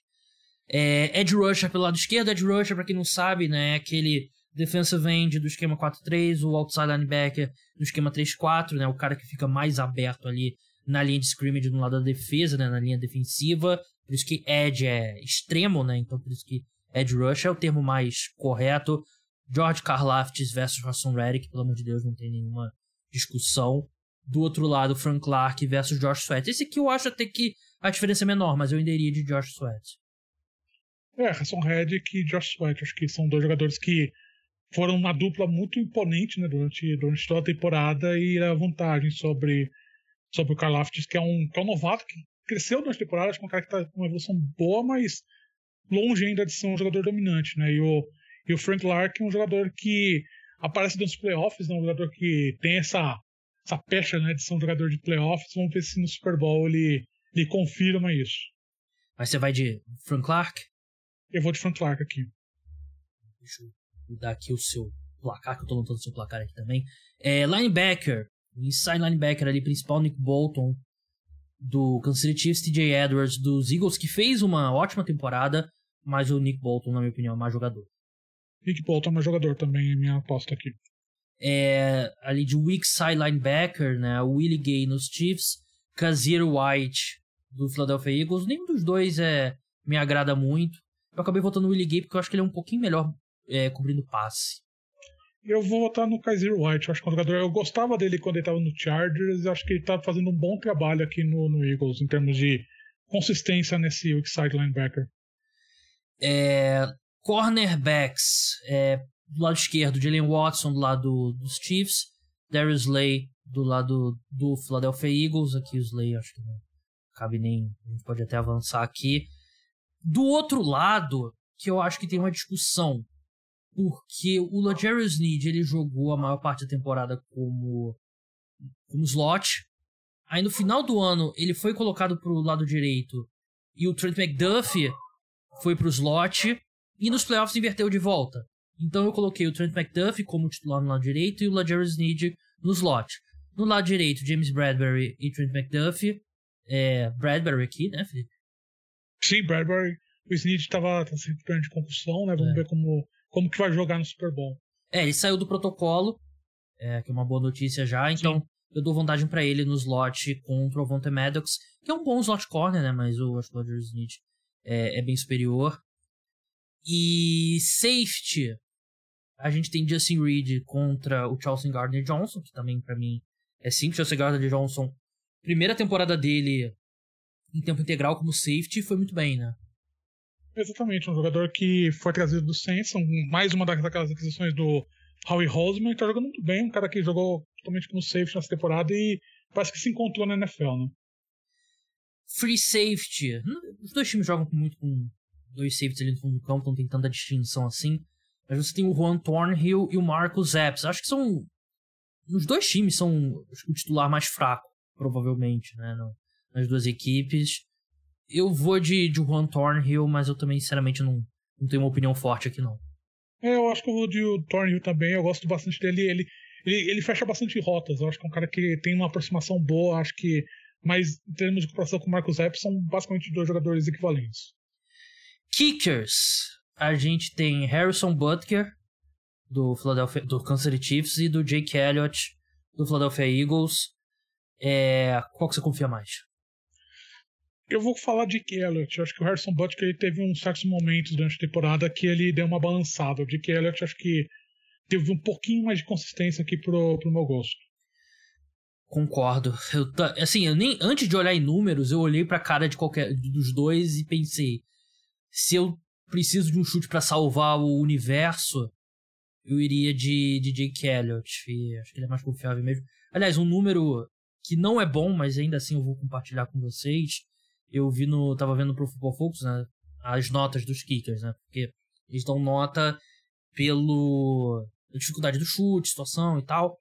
É, Ed Rusher pelo lado esquerdo, Ed Rusher, pra quem não sabe, né, é aquele defensive end do esquema 4-3, o outside linebacker do esquema 3-4, né, o cara que fica mais aberto ali na linha de scrimmage no lado da defesa, né, na linha defensiva, por isso que Ed é extremo, né, então por isso que edge rush é o termo mais correto. George Karlaftis versus Hassan Reddick, pelo amor de Deus, não tem nenhuma discussão. Do outro lado, Frank Clark versus Josh Sweat. Esse aqui eu acho até que a diferença é menor, mas eu ainda iria de Josh Sweat. É, Hassan Reddick e Josh Sweat, acho que são dois jogadores que foram uma dupla muito imponente né, durante, durante toda a temporada e a vantagem sobre, sobre o Karlaftis, que é um, que é um novato que cresceu durante a temporada, acho que é um cara que está com uma evolução boa, mas longe ainda de ser um jogador dominante, né? E o, e o Frank Clark é um jogador que aparece nos playoffs, né? um jogador que tem essa, essa pecha né, de ser um jogador de playoffs. Vamos ver se no Super Bowl ele, ele confirma isso. Mas você vai de Frank Clark? Eu vou de Frank Clark aqui. Deixa eu mudar aqui o seu placar, que eu tô notando o seu placar aqui também. É, linebacker, inside linebacker ali, principal, Nick Bolton, do Kansas City Chiefs, TJ Edwards, dos Eagles, que fez uma ótima temporada, mas o Nick Bolton, na minha opinião, é mais jogador. Nick Bolton é mais jogador também, é minha aposta aqui. É, ali de weak side linebacker, né, o Willie Gay nos Chiefs, Kazir White do Philadelphia Eagles, nenhum dos dois é, me agrada muito. Eu acabei votando no Willie Gay porque eu acho que ele é um pouquinho melhor é, cobrindo passe. Eu vou votar no Kaiser White. Eu acho que é um jogador. Eu gostava dele quando ele estava no Chargers. Acho que ele está fazendo um bom trabalho aqui no, no, Eagles em termos de consistência nesse side linebacker. É, cornerbacks. É, do lado esquerdo, Jalen Watson do lado dos Chiefs. Darius Slay do lado do Philadelphia Eagles. Aqui o Slay acho que não cabe nem. A gente pode até avançar aqui. Do outro lado, que eu acho que tem uma discussão, porque o Lajarius Need ele jogou a maior parte da temporada como, como slot. Aí no final do ano ele foi colocado para o lado direito e o Trent McDuffie foi para o slot e nos playoffs inverteu de volta. Então eu coloquei o Trent McDuffie como titular no lado direito e o Lajarius Need no slot. No lado direito, James Bradbury e Trent McDuffie. É, Bradbury aqui, né, Felipe? Sim, Bradbury. O Snead estava tá se recuperando de concussão, né? Vamos é. ver como, como que vai jogar no Super Bowl. É, ele saiu do protocolo, é, que é uma boa notícia já, então Sim. eu dou vantagem para ele no slot contra o Vontae Maddox, que é um bom slot corner, né? Mas o acho que o Snead é, é bem superior. E safety, a gente tem Justin Reed contra o Chelsea Gardner Johnson, que também para mim é simples. Chelsea Gardner Johnson, primeira temporada dele em tempo integral como safety, foi muito bem, né? Exatamente, um jogador que foi trazido do Saints, mais uma daquelas aquisições do Howie Roseman, tá jogando muito bem, um cara que jogou totalmente como safety nessa temporada e parece que se encontrou na NFL, né? Free safety. Os dois times jogam muito com dois safeties ali no fundo do campo, não tem tanta distinção assim. Mas você tem o Juan Thornhill e o Marcus Epps. Acho que são. Os dois times são o titular mais fraco, provavelmente, né? nas duas equipes. Eu vou de, de Juan Thornhill, mas eu também, sinceramente, não, não tenho uma opinião forte aqui, não. É, eu acho que eu vou de Thornhill também. Eu gosto bastante dele. Ele, ele, ele fecha bastante rotas. Eu acho que é um cara que tem uma aproximação boa. Acho que. Mas em termos de comparação com o Marcos Epps, são basicamente dois jogadores equivalentes. Kickers. A gente tem Harrison Butker, do, Philadelphia, do Kansas City Chiefs, e do Jake Elliott, do Philadelphia Eagles. É, qual que você confia mais? Eu vou falar de Elliott. Acho que o Harrison Butker ele teve uns certos momentos durante a temporada que ele deu uma balançada. O Dick Elliott acho que teve um pouquinho mais de consistência aqui pro, pro meu gosto. Concordo. Eu, assim, eu nem antes de olhar em números, eu olhei pra cara de qualquer dos dois e pensei: se eu preciso de um chute para salvar o universo, eu iria de, de Jake Elliott. E acho que ele é mais confiável mesmo. Aliás, um número que não é bom, mas ainda assim eu vou compartilhar com vocês eu vi no. tava vendo pro Football Focus, né? As notas dos kickers, né? Porque eles dão nota pelo. dificuldade do chute, situação e tal.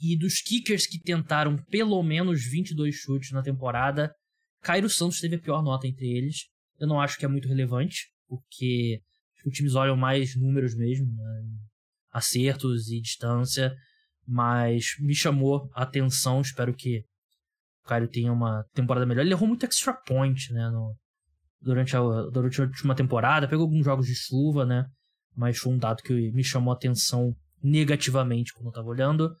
E dos kickers que tentaram pelo menos 22 chutes na temporada, Cairo Santos teve a pior nota entre eles. Eu não acho que é muito relevante, porque os times olham mais números mesmo, né? acertos e distância, mas me chamou a atenção, espero que o Caio tenha uma temporada melhor. Ele errou muito extra point, né? No, durante, a, durante a última temporada. Pegou alguns jogos de chuva, né? Mas foi um dado que me chamou a atenção negativamente quando eu tava olhando.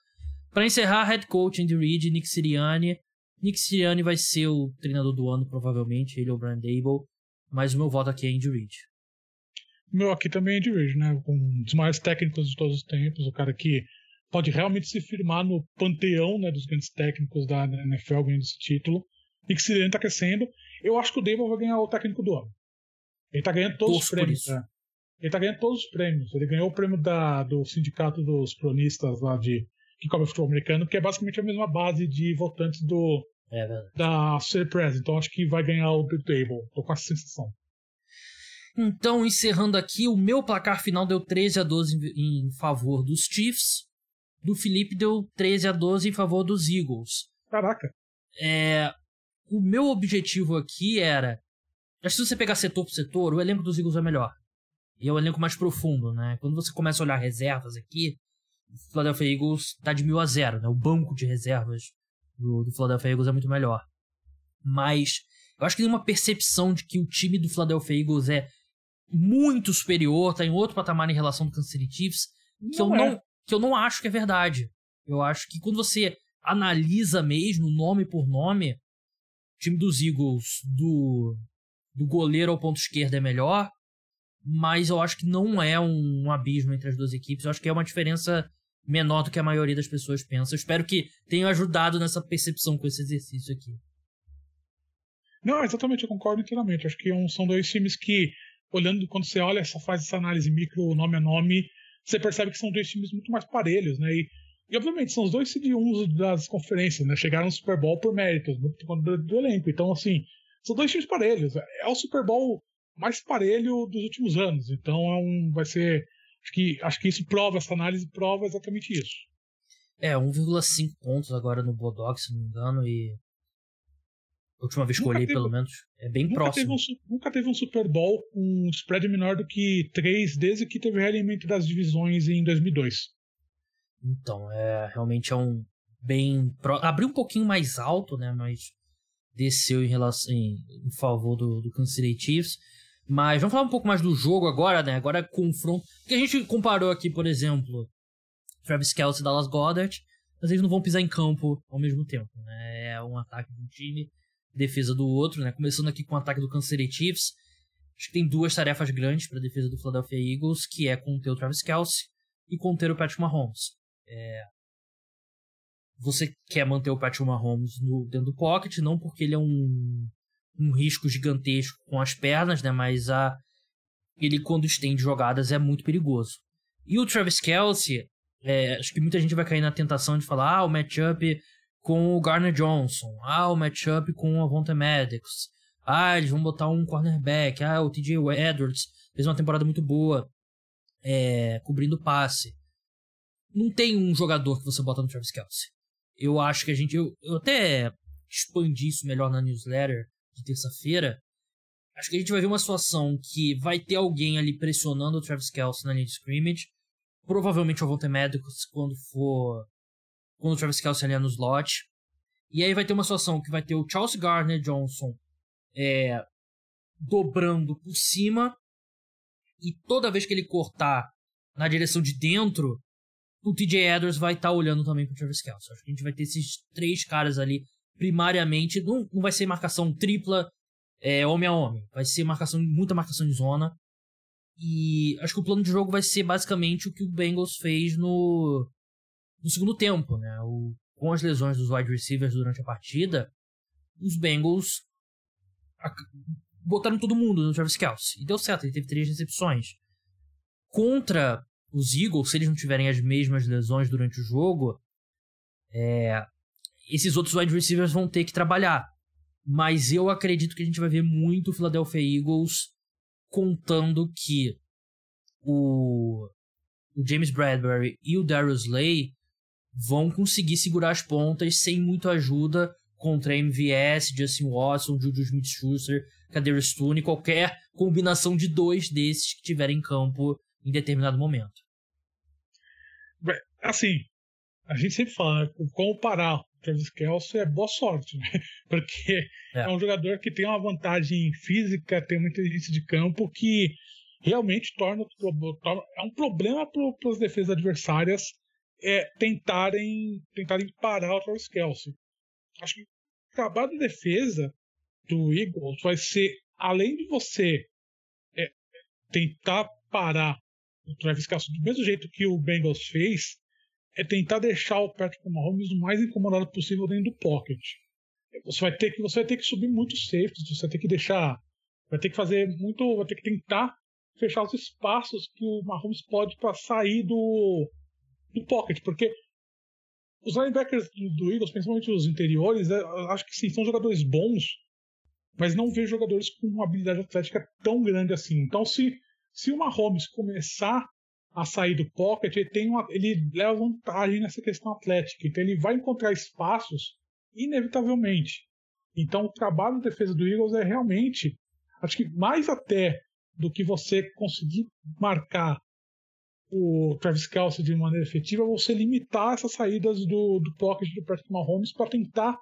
Para encerrar, head coach Andy Reid, Nick Sirianni. Nick Sirianni vai ser o treinador do ano, provavelmente. Ele ou o Brian Dable. Mas o meu voto aqui é Andy Reid. meu aqui também é Andy Reid, né? Um dos maiores técnicos de todos os tempos, o cara que pode realmente se firmar no panteão né, dos grandes técnicos da NFL ganhando esse título. E que se ele está crescendo, eu acho que o Dable vai ganhar o técnico do ano. Ele está ganhando todos os prêmios. Né? Ele está ganhando todos os prêmios. Ele ganhou o prêmio da, do sindicato dos cronistas lá de que cobre futebol americano, que é basicamente a mesma base de votantes do é da Associated Press. Então acho que vai ganhar o The Table. Tô com essa sensação. Então, encerrando aqui, o meu placar final deu 13 a 12 em, em favor dos Chiefs. Do Felipe deu 13 a 12 em favor dos Eagles. Caraca. É, o meu objetivo aqui era. Acho que se você pegar setor por setor, o elenco dos Eagles é melhor. E é o elenco mais profundo, né? Quando você começa a olhar reservas aqui, o Philadelphia Eagles tá de mil a zero, né? O banco de reservas do, do Philadelphia Eagles é muito melhor. Mas eu acho que tem uma percepção de que o time do Philadelphia Eagles é muito superior, tá em outro patamar em relação do Kansas City Chiefs, que não eu é. não que eu não acho que é verdade. Eu acho que quando você analisa mesmo nome por nome, o time dos Eagles do do goleiro ao ponto esquerdo é melhor, mas eu acho que não é um, um abismo entre as duas equipes. Eu acho que é uma diferença menor do que a maioria das pessoas pensa. Eu espero que tenha ajudado nessa percepção com esse exercício aqui. Não, exatamente, eu concordo inteiramente. Acho que são dois times que, olhando, quando você olha, essa, faz essa análise micro, nome a nome, você percebe que são dois times muito mais parelhos, né? E, e obviamente, são os dois cd 1 das conferências, né? Chegaram no Super Bowl por méritos do, do, do elenco. Então, assim, são dois times parelhos. É o Super Bowl mais parelho dos últimos anos. Então, é um, vai ser Acho que, acho que isso prova, essa análise prova exatamente isso. É, 1,5 pontos agora no Bodog, se não me engano, e. A última vez que eu olhei, teve, pelo menos, é bem nunca próximo. Teve um, nunca teve um Super Bowl com um spread menor do que 3 desde que teve o realinhamento das divisões em 2002. Então, é, realmente é um bem. Pro... Abriu um pouquinho mais alto, né? Mas desceu em, relação, em, em favor do, do Kansas City Chiefs. Mas vamos falar um pouco mais do jogo agora, né? Agora é confronto. Porque a gente comparou aqui, por exemplo, Travis Kelce e Dallas Goddard, mas eles não vão pisar em campo ao mesmo tempo, né? É um ataque de um time, defesa do outro, né? Começando aqui com o ataque do Kansas City Chiefs. Acho que tem duas tarefas grandes para a defesa do Philadelphia Eagles, que é conter o Travis Kelce e conter o Patrick Mahomes. É... Você quer manter o Patrick Mahomes no, dentro do pocket, não porque ele é um um risco gigantesco com as pernas, né? Mas a ele quando estende jogadas é muito perigoso. E o Travis Kelsey, é, acho que muita gente vai cair na tentação de falar, ah, o matchup com o Garner Johnson, ah, o matchup com o Avonte Maddox, ah, eles vão botar um cornerback, ah, o TJ Edwards fez uma temporada muito boa é, cobrindo passe. Não tem um jogador que você bota no Travis Kelsey. Eu acho que a gente. Eu, eu até expandi isso melhor na newsletter de terça-feira, acho que a gente vai ver uma situação que vai ter alguém ali pressionando o Travis Kelce na linha de scrimmage. Provavelmente o Volta Médicos quando for. Quando o Travis Kelce ali no slot. E aí vai ter uma situação que vai ter o Charles Gardner Johnson é, dobrando por cima. E toda vez que ele cortar na direção de dentro, o TJ Edwards vai estar tá olhando também para o Travis Kelce. Acho que a gente vai ter esses três caras ali primariamente, não, não vai ser marcação tripla é, homem a homem. Vai ser marcação, muita marcação de zona. E acho que o plano de jogo vai ser basicamente o que o Bengals fez no, no segundo tempo, né? O, com as lesões dos wide receivers durante a partida, os Bengals botaram todo mundo no Travis Kelce. E deu certo, ele teve três recepções. Contra os Eagles, se eles não tiverem as mesmas lesões durante o jogo, é, esses outros wide receivers vão ter que trabalhar. Mas eu acredito que a gente vai ver muito o Philadelphia Eagles contando que o, o James Bradbury e o Darius Slay vão conseguir segurar as pontas sem muita ajuda contra MVS, Justin Watson, Juju Smith-Schuster, Kadarius Stone, qualquer combinação de dois desses que tiverem em campo em determinado momento. Assim, a gente sempre fala, como parar Travis Kelce é boa sorte, né? Porque é. é. um jogador que tem uma vantagem física, tem uma inteligência de campo que realmente torna, torna é um problema para as defesas adversárias é, tentarem, tentarem parar o Travis Kelce. Acho que o trabalho de defesa do Eagles vai ser, além de você é, tentar parar o Travis Kelce do mesmo jeito que o Bengals fez, é tentar deixar o Patrick Mahomes o mais incomodado possível dentro do pocket. Você vai ter que, você vai ter que subir muito safety, você vai ter que deixar, vai ter que fazer muito, vai ter que tentar fechar os espaços que o Mahomes pode para sair do, do pocket, porque os linebackers do, Eagles, principalmente os interiores, é, acho que sim, são jogadores bons, mas não vejo jogadores com uma habilidade atlética tão grande assim. Então, se, se o Mahomes começar a sair do pocket, ele, tem uma, ele leva vantagem nessa questão atlética. Então, ele vai encontrar espaços, inevitavelmente. Então, o trabalho de defesa do Eagles é realmente, acho que mais até do que você conseguir marcar o Travis Kelce de maneira efetiva, você limitar essas saídas do, do pocket do Patrick Mahomes para tentar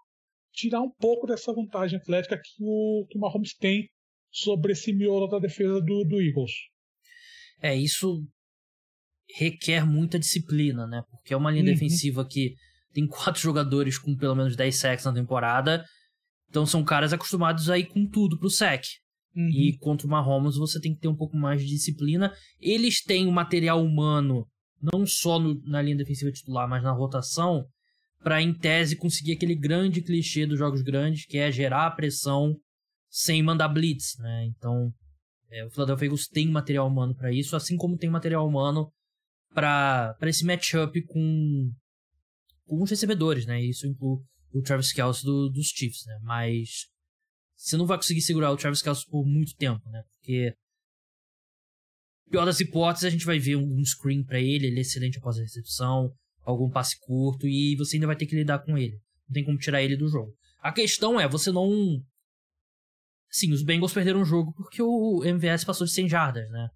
tirar um pouco dessa vantagem atlética que o, que o Mahomes tem sobre esse miolo da defesa do, do Eagles. É, isso requer muita disciplina, né? Porque é uma linha uhum. defensiva que tem quatro jogadores com pelo menos 10 sacks na temporada. Então são caras acostumados a ir com tudo pro sack. Uhum. E contra o Mahomes você tem que ter um pouco mais de disciplina. Eles têm o material humano, não só no, na linha defensiva titular, mas na rotação, para em tese conseguir aquele grande clichê dos jogos grandes, que é gerar pressão sem mandar blitz, né? Então, é, o Philadelphia Eagles tem material humano para isso, assim como tem material humano para esse matchup com, com os recebedores, né? Isso inclui o Travis Kelce do, dos Chiefs, né? Mas você não vai conseguir segurar o Travis Kelce por muito tempo, né? Porque pior das hipóteses, a gente vai ver um, screen para ele, ele é excelente após a recepção, algum passe curto e você ainda vai ter que lidar com ele. Não tem como tirar ele do jogo. A questão é, você não Sim, os Bengals perderam o jogo porque o MVS passou de 100 jardas, né?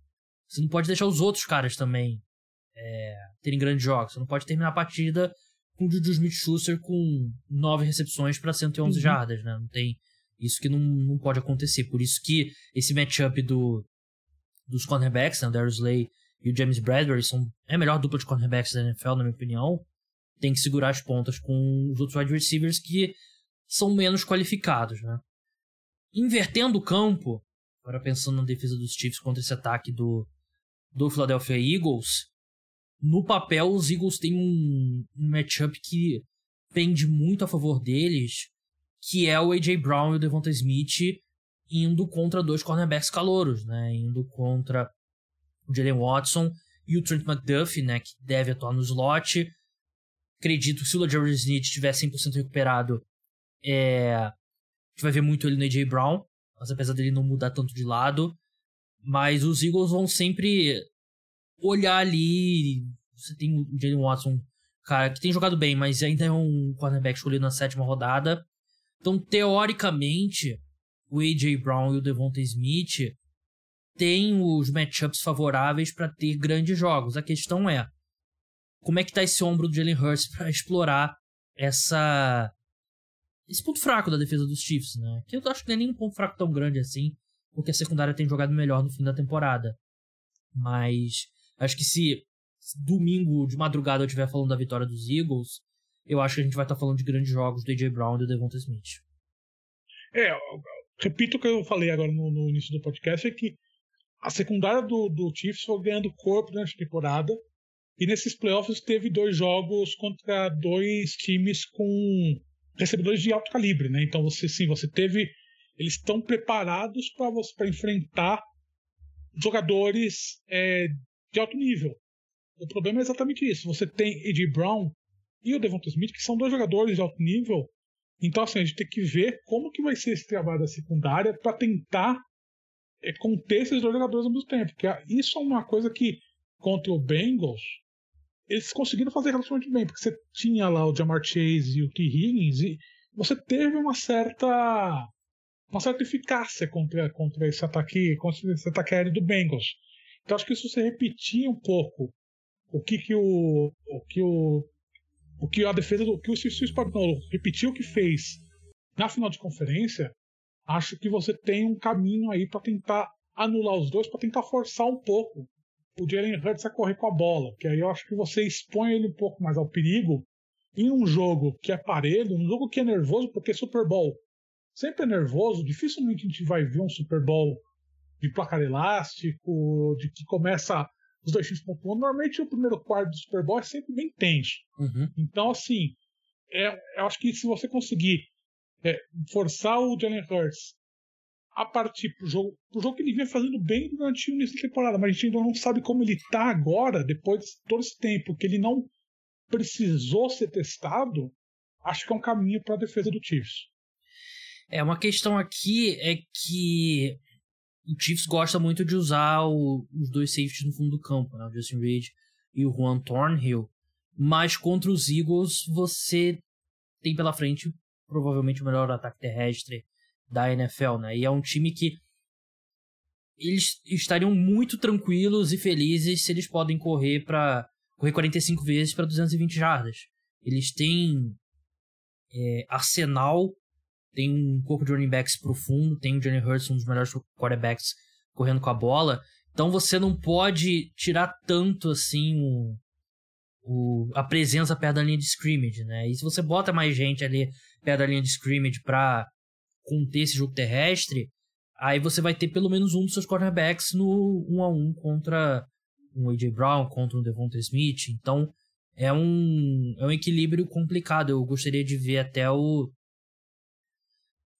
Você não pode deixar os outros caras também é, terem grandes jogos. Você não pode terminar a partida com o Juju Smith-Schuster com 9 recepções para 111 uhum. jardas, né? Não tem isso que não, não pode acontecer. Por isso que esse matchup do, dos cornerbacks, né, o Darius Slay e o James Bradbury, são, é a melhor dupla de cornerbacks da NFL, na minha opinião. Tem que segurar as pontas com os outros wide receivers que são menos qualificados, né? Invertendo o campo, agora pensando na defesa dos Chiefs contra esse ataque do, do Philadelphia Eagles, no papel os Eagles têm um, um matchup que pende muito a favor deles, que é o A.J. Brown e o Devonta Smith indo contra dois cornerbacks calouros, né? Indo contra o Jalen Watson e o Trent McDuffie, né? Que deve atuar no slot. Acredito que se o LaJaron Smith estiver 100% recuperado, é... a gente vai ver muito ele no A.J. Brown, mas apesar dele não mudar tanto de lado. Mas os Eagles vão sempre olhar ali. Você tem o Jalen Watson, cara, que tem jogado bem, mas ainda é um cornerback escolhido na sétima rodada. Então, teoricamente, o A.J. Brown e o Devonta Smith têm os matchups favoráveis para ter grandes jogos. A questão é como é que tá esse ombro do Jalen Hurts para explorar essa esse ponto fraco da defesa dos Chiefs, né? Que eu acho que não é nem um ponto fraco tão grande assim, porque a secundária tem jogado melhor no fim da temporada. Mas acho que se domingo de madrugada eu estiver falando da vitória dos Eagles, eu acho que a gente vai estar tá falando de grandes jogos do AJ Brown e do Devonta Smith. É, repito o que eu falei agora no, no, início do podcast, é que a secundária do, do Chiefs foi ganhando corpo nessa temporada, e nesses playoffs teve dois jogos contra dois times com recebedores de alto calibre, né? Então você sim, você teve eles estão preparados para enfrentar jogadores é, de alto nível. O problema é exatamente isso. Você tem Ed Brown e o Devonta Smith, que são dois jogadores de alto nível. Então, assim, a gente tem que ver como que vai ser esse trabalho da secundária para tentar é, conter esses dois jogadores ao mesmo tempo. Porque isso é uma coisa que, contra o Bengals, eles conseguiram fazer relativamente bem. Porque você tinha lá o Jamar Chase e o T. Higgins e você teve uma certa uma certa eficácia contra, contra esse ataque contra esse ataque aéreo do Bengals. Então acho que se você repetir um pouco o que, que o, o que o o que a defesa do que o Steve Spagnuolo repetiu o que fez na final de conferência, acho que você tem um caminho aí para tentar anular os dois, para tentar forçar um pouco o Jalen Hurts a correr com a bola, que aí eu acho que você expõe ele um pouco mais ao perigo em um jogo que é parelho, um jogo que é nervoso, porque Super Bowl. Sempre é nervoso, dificilmente a gente vai ver um Super Bowl de placar elástico, de que começa os dois times pontuando. Normalmente o primeiro quarto do Super Bowl é sempre bem tenso. Uhum. Então, assim, é, eu acho que se você conseguir é, forçar o Jalen Hurts a partir pro jogo, pro jogo que ele vinha fazendo bem durante o início da temporada, mas a gente ainda não sabe como ele tá agora, depois de todo esse tempo que ele não precisou ser testado, acho que é um caminho para a defesa do Chiefs. É, uma questão aqui é que o Chiefs gosta muito de usar o, os dois safeties no fundo do campo, né? o Justin Reed e o Juan Thornhill, mas contra os Eagles você tem pela frente provavelmente o melhor ataque terrestre da NFL, né? E é um time que eles estariam muito tranquilos e felizes se eles podem correr para correr 45 vezes para 220 jardas. Eles têm é, arsenal, tem um corpo de running backs profundo, tem o Johnny Hurts, um dos melhores quarterbacks correndo com a bola. Então você não pode tirar tanto assim o, o, a presença perto da linha de scrimmage, né? E se você bota mais gente ali perto da linha de scrimmage para conter esse jogo terrestre, aí você vai ter pelo menos um dos seus cornerbacks no 1 a 1 contra um AJ Brown, contra um Devonta Smith. Então é um, é um equilíbrio complicado. Eu gostaria de ver até o.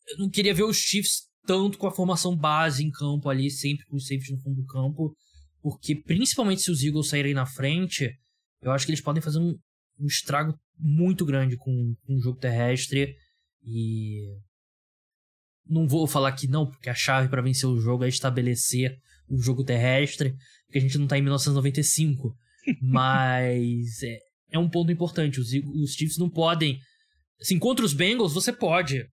Eu não queria ver os Chiefs tanto com a formação base em campo ali, sempre com os safety no fundo do campo, porque principalmente se os Eagles saírem na frente, eu acho que eles podem fazer um, um estrago muito grande com, com o jogo terrestre e não vou falar que não, porque a chave para vencer o jogo é estabelecer o jogo terrestre, porque a gente não tá em 1995. mas é, é, um ponto importante. Os, os Chiefs não podem. Assim, contra os Bengals, você pode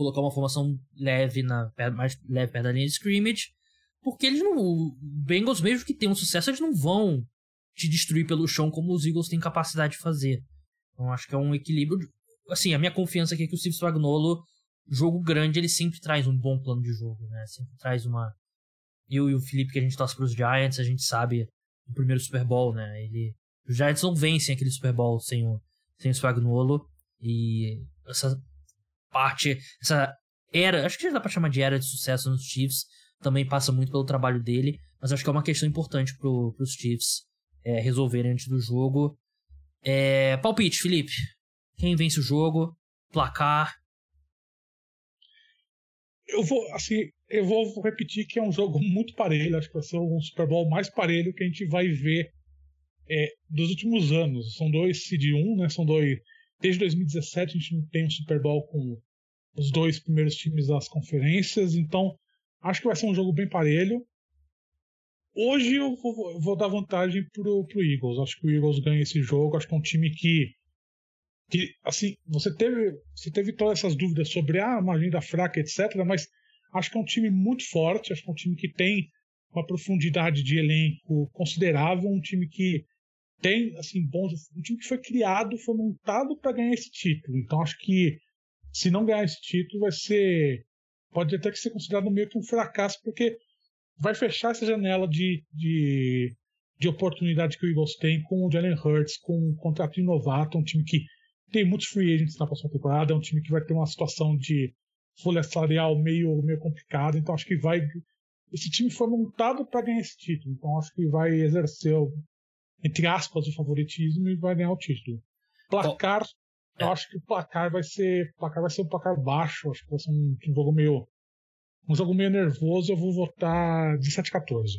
colocar uma formação leve na mais leve perto da linha de scrimmage, porque eles não. Os Bengals, mesmo que tenham sucesso, eles não vão te destruir pelo chão como os Eagles têm capacidade de fazer. Então acho que é um equilíbrio. Assim, a minha confiança aqui é que o Steve Spagnuolo jogo grande ele sempre traz um bom plano de jogo, né? Sempre traz uma. Eu e o Felipe, que a gente torce pros Giants, a gente sabe no primeiro Super Bowl, né? Ele... Os Giants não vencem aquele Super Bowl sem o, sem o Spagnuolo. E essa parte, essa era, acho que já dá pra chamar de era de sucesso nos Chiefs, também passa muito pelo trabalho dele. Mas acho que é uma questão importante pro, pros Chiefs é, resolverem antes do jogo. É, palpite, Felipe. Quem vence o jogo? Placar? eu vou, assim, eu vou repetir que é um jogo muito parelho. Acho que vai ser um Super Bowl mais parelho que a gente vai ver é, dos últimos anos. São dois seed 1, né? São dois. Desde 2017 a gente não tem um Super Bowl com os dois primeiros times das conferências. Então, acho que vai ser um jogo bem parelho. Hoje eu vou, vou dar vantagem pro, pro Eagles. Acho que o Eagles ganha esse jogo. Acho que é um time que que assim você teve você teve todas essas dúvidas sobre ah, uma agenda fraca etc mas acho que é um time muito forte acho que é um time que tem uma profundidade de elenco considerável um time que tem assim bons um time que foi criado foi montado para ganhar esse título então acho que se não ganhar esse título vai ser pode até que ser considerado meio que um fracasso porque vai fechar essa janela de, de, de oportunidade que o Eagles tem com o Jalen Hurts com um contrato de novato um time que tem muitos free agents na próxima temporada, é um time que vai ter uma situação de folha salarial meio, meio complicada, então acho que vai. Esse time foi montado para ganhar esse título, então acho que vai exercer, entre aspas, o favoritismo e vai ganhar o título. Placar, oh, é. eu acho que o placar vai ser. placar vai ser um placar baixo, acho que vai ser um, um jogo meio. Um jogo meio nervoso, eu vou votar 17 14.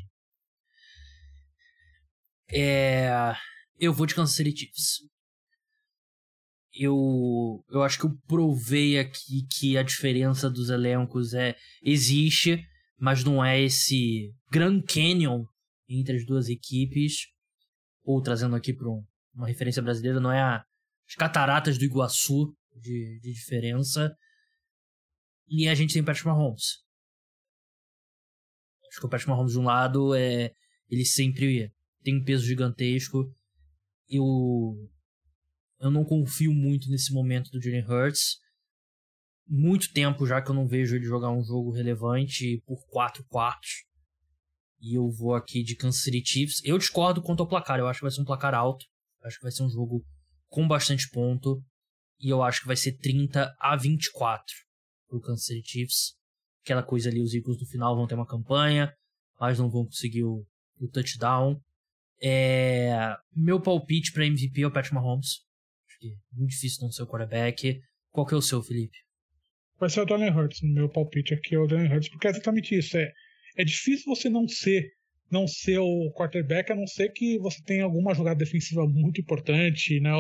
É, eu vou de Kansas City Chiefs eu, eu acho que eu provei aqui que a diferença dos elencos é existe, mas não é esse Grand Canyon entre as duas equipes. Ou trazendo aqui para um, uma referência brasileira, não é a, as cataratas do Iguaçu de, de diferença. E a gente tem Patrick Mahomes. Acho que o Patrick Mahomes, de um lado, é, ele sempre tem um peso gigantesco. E o, eu não confio muito nesse momento do Jalen Hurts. Muito tempo já que eu não vejo ele jogar um jogo relevante por quatro quartos. E eu vou aqui de Kansas City Chiefs. Eu discordo quanto ao placar. Eu acho que vai ser um placar alto. Eu acho que vai ser um jogo com bastante ponto. E eu acho que vai ser 30 a 24 pro Kansas City Chiefs. aquela coisa ali, os Eagles no final vão ter uma campanha, mas não vão conseguir o, o touchdown. É, meu palpite para MVP é o Patrick Mahomes. Acho que é muito difícil não ser o quarterback. Qual que é o seu, Felipe? Vai ser o Jalen Hurts. Meu palpite aqui é o Jalen Hurts, porque é exatamente isso. É, é difícil você não ser não ser o quarterback, a não ser que você tenha alguma jogada defensiva muito importante, né?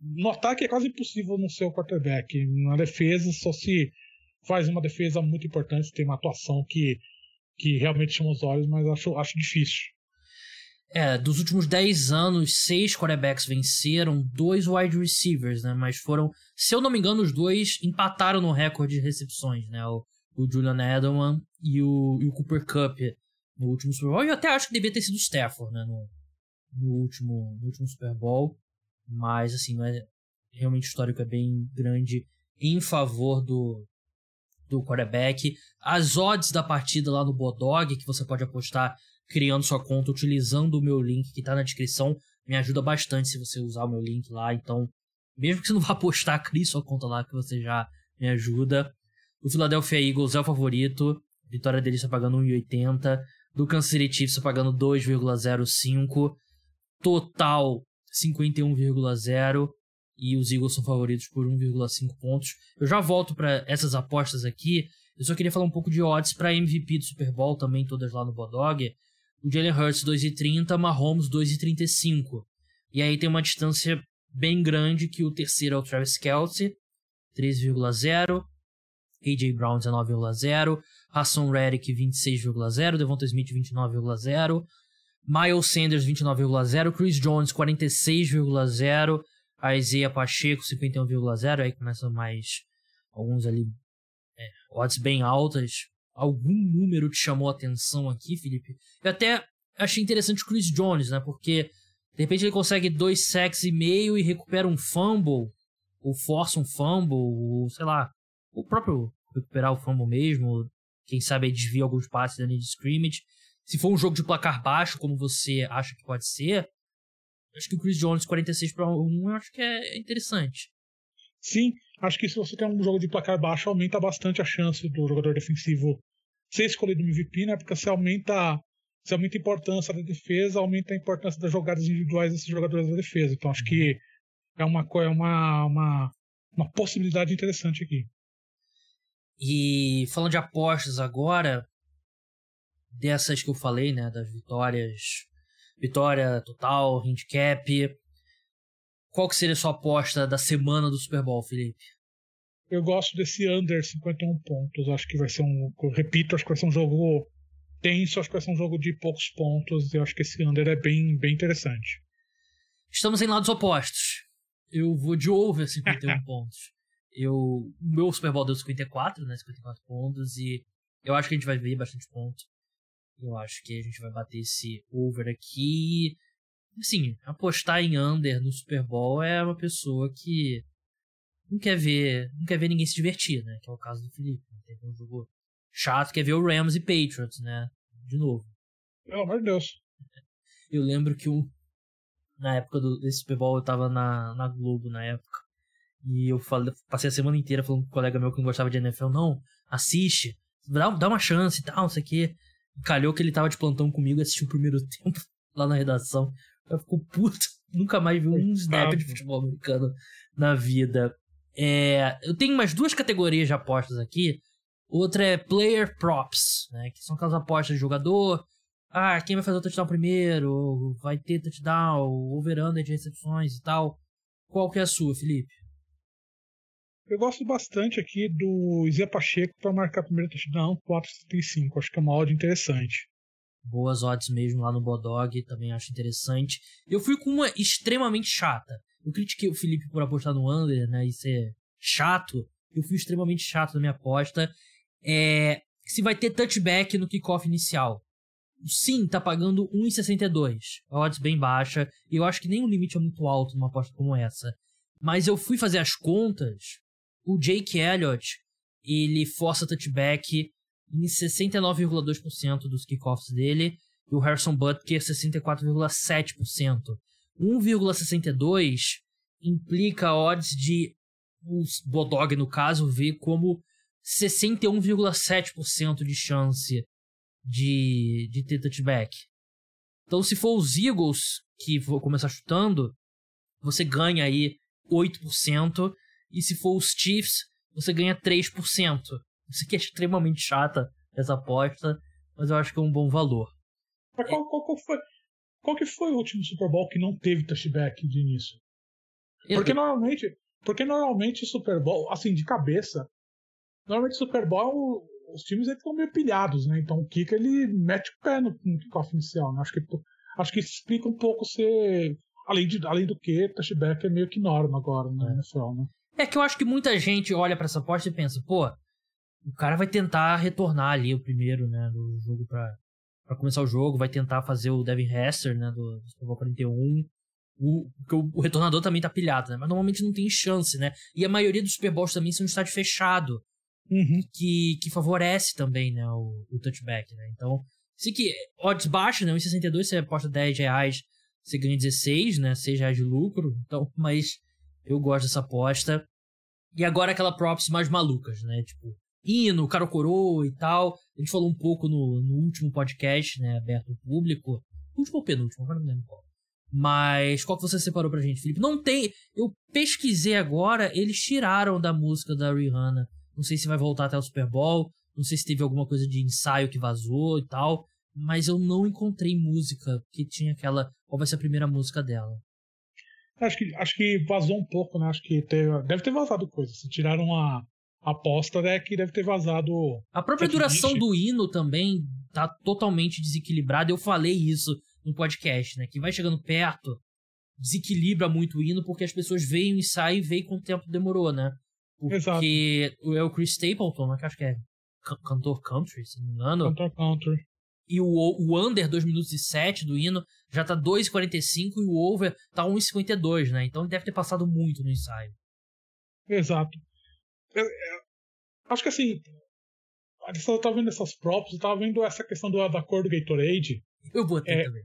no ataque é quase impossível não ser o quarterback. Na defesa, só se faz uma defesa muito importante, tem uma atuação que, que realmente chama os olhos, mas acho, acho difícil. É, dos últimos 10 anos, seis quarterbacks venceram, dois wide receivers, né? Mas foram, se eu não me engano, os dois empataram no recorde de recepções, né? O, o Julian Edelman e o, e o Cooper Cup no último Super Bowl. Eu até acho que devia ter sido o Stafford, né? No, no, último, no último Super Bowl. Mas, assim, não é, realmente histórico é bem grande em favor do, do quarterback. As odds da partida lá no Bodog, que você pode apostar criando sua conta utilizando o meu link que está na descrição, me ajuda bastante se você usar o meu link lá. Então, mesmo que você não vá apostar, crie sua conta lá que você já me ajuda. O Philadelphia Eagles é o favorito. Vitória dele está pagando 1,80. Do Kansas City Chiefs está pagando 2,05. Total 51,0 e os Eagles são favoritos por 1,5 pontos. Eu já volto para essas apostas aqui. Eu só queria falar um pouco de odds para MVP do Super Bowl também, todas lá no Bodog. O Jalen Hurts 2,30, Mahomes 2,35. E aí tem uma distância bem grande que o terceiro é o Travis Kelce, 3,0. AJ Brown 19,0. Hassan Reddick 26,0. Devonta Smith 29,0. Miles Sanders 29,0, Chris Jones 46,0, Isaiah Pacheco 51,0, aí começam mais alguns ali é, odds bem altas. Algum número te chamou a atenção aqui, Felipe? Eu até achei interessante o Chris Jones, né? Porque de repente ele consegue dois sacks e meio e recupera um fumble, ou força um fumble, ou sei lá, o próprio recuperar o fumble mesmo, quem sabe desvia alguns passes da linha de scrimmage. Se for um jogo de placar baixo, como você acha que pode ser, acho que o Chris Jones 46 para 1 eu acho que é interessante. Sim, acho que se você tem um jogo de placar baixo, aumenta bastante a chance do jogador defensivo ser escolhido no MVP, né? Porque você aumenta, você aumenta a importância da defesa, aumenta a importância das jogadas individuais desses jogadores da defesa. Então acho que é uma, é uma, uma, uma possibilidade interessante aqui. E falando de apostas agora, dessas que eu falei, né, das vitórias, vitória total, handicap, qual que seria a sua aposta da semana do Super Bowl, Felipe? Eu gosto desse under 51 pontos. Acho que vai ser um. Repito, acho que vai ser um jogo tenso, acho que vai ser um jogo de poucos pontos. Eu acho que esse under é bem, bem interessante. Estamos em lados opostos. Eu vou de over 51 pontos. Eu, o meu Super Bowl deu 54, né? 54 pontos. E eu acho que a gente vai ver bastante ponto. Eu acho que a gente vai bater esse over aqui. Assim, apostar em under no Super Bowl é uma pessoa que não quer ver, não quer ver ninguém se divertir, né? Que é o caso do Felipe. Tem um jogo chato, quer ver o Rams e Patriots, né? De novo. Pelo amor de Deus. Eu lembro que um, na época do, desse Super Bowl eu tava na, na Globo na época. E eu falei, passei a semana inteira falando com um colega meu que não gostava de NFL. Não, assiste, dá, dá uma chance e tal, não sei o quê calhou que ele tava de plantão comigo e assistiu o primeiro tempo lá na redação. Eu fico puto, nunca mais vi um snap de futebol americano na vida. É, eu tenho mais duas categorias de apostas aqui. Outra é Player Props, né? Que são aquelas apostas de jogador. Ah, quem vai fazer o touchdown primeiro? Vai ter touchdown, over-under de recepções e tal. Qual que é a sua, Felipe? Eu gosto bastante aqui do Zé Pacheco para marcar primeiro touchdown 4,75. Acho que é uma odd interessante. Boas odds mesmo lá no Bodog, também acho interessante. Eu fui com uma extremamente chata. Eu critiquei o Felipe por apostar no under, né, e ser chato. Eu fui extremamente chato na minha aposta. É, se vai ter touchback no kickoff inicial. Sim, tá pagando 1,62. Odds bem baixa. E eu acho que nem o limite é muito alto numa aposta como essa. Mas eu fui fazer as contas o Jake Elliott, ele força touchback em 69,2% dos kickoffs dele, e o Harrison Butker 64,7%. 1,62 implica odds de o Bodog, no caso, ver como 61,7% de chance de, de ter touchback. Então, se for os Eagles que vou começar chutando, você ganha aí 8%. E se for os Chiefs, você ganha 3%. Isso aqui é extremamente chata, essa aposta, mas eu acho que é um bom valor. Mas qual, qual, qual, foi, qual que foi o último Super Bowl que não teve touchback de início? Porque normalmente, porque normalmente Super Bowl, assim, de cabeça, normalmente Super Bowl os times estão meio pilhados, né? Então o kicker ele mete o pé no, no kickoff inicial, né? Acho que acho que explica um pouco ser além de além do que touchback é meio que norma agora né, NFL, né? É que eu acho que muita gente olha para essa aposta e pensa, pô, o cara vai tentar retornar ali o primeiro, né, do jogo para para começar o jogo, vai tentar fazer o Devin Hester, né, do Super Bowl 41. O, o, o retornador também tá pilhado, né? Mas normalmente não tem chance, né? E a maioria dos Super Bowls também são em estádio fechado. Uhum. Que, que favorece também, né, o, o touchback, né? Então, se que odds baixos, né? 1,62 você aposta 10 reais, você ganha 16, né? 6 reais de lucro. Então, mas eu gosto dessa aposta. E agora aquela props mais malucas, né? Tipo, hino, caro coroa e tal. A gente falou um pouco no, no último podcast, né? Aberto ao público. Último ou penúltimo, agora não lembro qual. Mas qual que você separou pra gente, Felipe? Não tem. Eu pesquisei agora, eles tiraram da música da Rihanna. Não sei se vai voltar até o Super Bowl. Não sei se teve alguma coisa de ensaio que vazou e tal. Mas eu não encontrei música que tinha aquela. Qual vai ser a primeira música dela? Acho que, acho que vazou um pouco, né? Acho que teve, deve ter vazado coisa. Se tiraram a, a aposta, né? Que deve ter vazado. A própria duração do hino também tá totalmente desequilibrada. Eu falei isso no podcast, né? Que vai chegando perto, desequilibra muito o hino, porque as pessoas veem e saem e veem quanto tempo demorou, né? Porque Exato. é o Chris Stapleton, né? Que acho que é cantor country, se não me engano. Cantor country. E o, o under 2 minutos e 7 do hino já tá 2,45 e o over tá 1,52, né? Então deve ter passado muito no ensaio. Exato. Eu, eu, acho que assim, eu tava vendo essas props, eu tava vendo essa questão do, da cor do Gatorade. Eu botei é, também.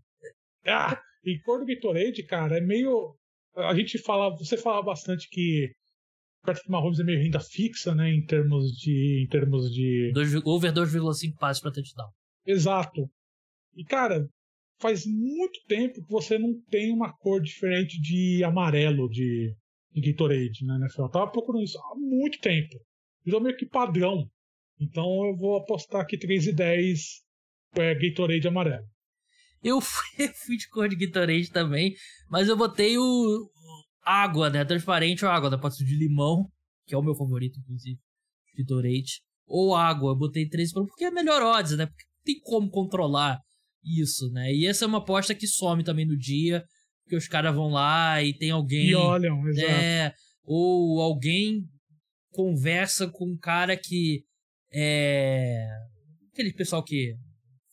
Ah, e cor do Gatorade, cara, é meio. A gente fala, você fala bastante que Patrick Mahomes é meio renda fixa, né, em termos de. Em termos de... Dois, over 2,5 passes para touchdown. Exato. E, cara, faz muito tempo que você não tem uma cor diferente de amarelo de, de Gatorade, né, NFL. Eu tava procurando isso há muito tempo. Virou meio que padrão. Então eu vou apostar aqui 3 e 10 é, Gatorade amarelo. Eu fui, de cor de Gatorade também, mas eu botei o, água, né? Transparente ou água, da pode ser de limão, que é o meu favorito, inclusive, Gatorade. Ou água, eu botei 13 porque é melhor odds, né? Porque tem como controlar isso, né? E essa é uma aposta que some também no dia, porque os caras vão lá e tem alguém. E olham, exato. É, ou alguém conversa com um cara que é. Aquele pessoal que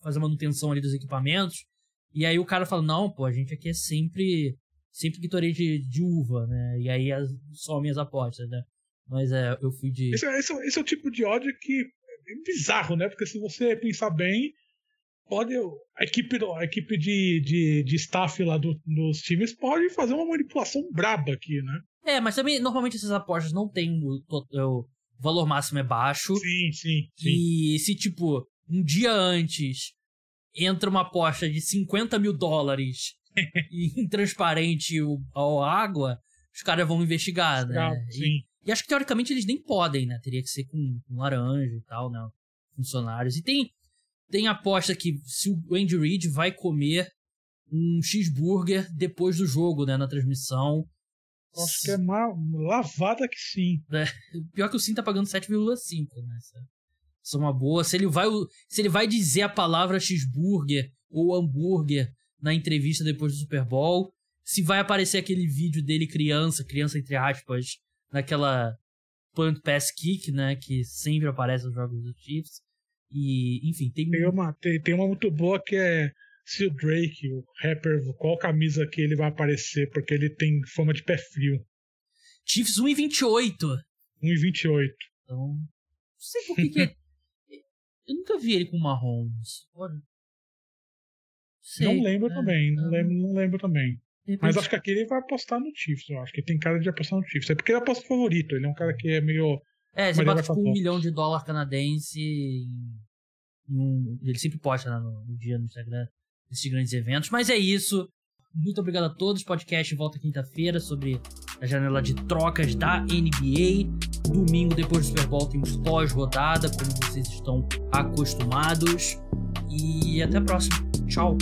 faz a manutenção ali dos equipamentos. E aí o cara fala, não, pô, a gente aqui é sempre sempre Gatorade de, de uva, né? E aí as, somem as apostas, né? Mas é, eu fui de. Esse, esse, esse é o tipo de ódio que é bizarro, né? Porque se você pensar bem, pode. A equipe, a equipe de, de, de staff lá do, dos times pode fazer uma manipulação braba aqui, né? É, mas também normalmente essas apostas não tem o, o, o valor máximo é baixo. Sim, sim, sim. E se, tipo, um dia antes entra uma aposta de 50 mil dólares e intransparente a água, os caras vão investigar, né? Sim. E, acho que teoricamente eles nem podem, né? Teria que ser com, com laranja e tal, né? Funcionários. E tem, tem aposta que se o Andy Reid vai comer um cheeseburger depois do jogo, né? Na transmissão. Acho que é uma lavada que sim. É, pior que o Sim tá pagando 7,5, né? Isso é uma boa. Se ele, vai, se ele vai dizer a palavra cheeseburger ou hambúrguer na entrevista depois do Super Bowl. Se vai aparecer aquele vídeo dele criança, criança entre aspas, naquela punt pass kick, né, que sempre aparece nos jogos do Chiefs. E, enfim, tem tem uma tem, tem uma muito boa que é se o Drake, o rapper, qual camisa que ele vai aparecer, porque ele tem fama de pé frio. Chiefs 1,28. 1,28. Então, não sei por que, que é... Eu nunca vi ele com Mahomes. Não lembro é, também, não, lembro, não lembro também. Mas acho que aqui ele vai apostar no Chiefs, eu acho que tem cara de apostar no Chiefs. É porque ele aposta favorito, ele é um cara que é meio. É, você bota tipo um milhão de dólar canadense em, em, ele sempre posta né, no, no, dia no Instagram desses grandes eventos. Mas é isso. Muito obrigado a todos. Podcast volta quinta-feira sobre a janela de trocas da NBA. Domingo, depois do Super Bowl, temos pós-rodada, como vocês estão acostumados. E até a próxima. Tchau.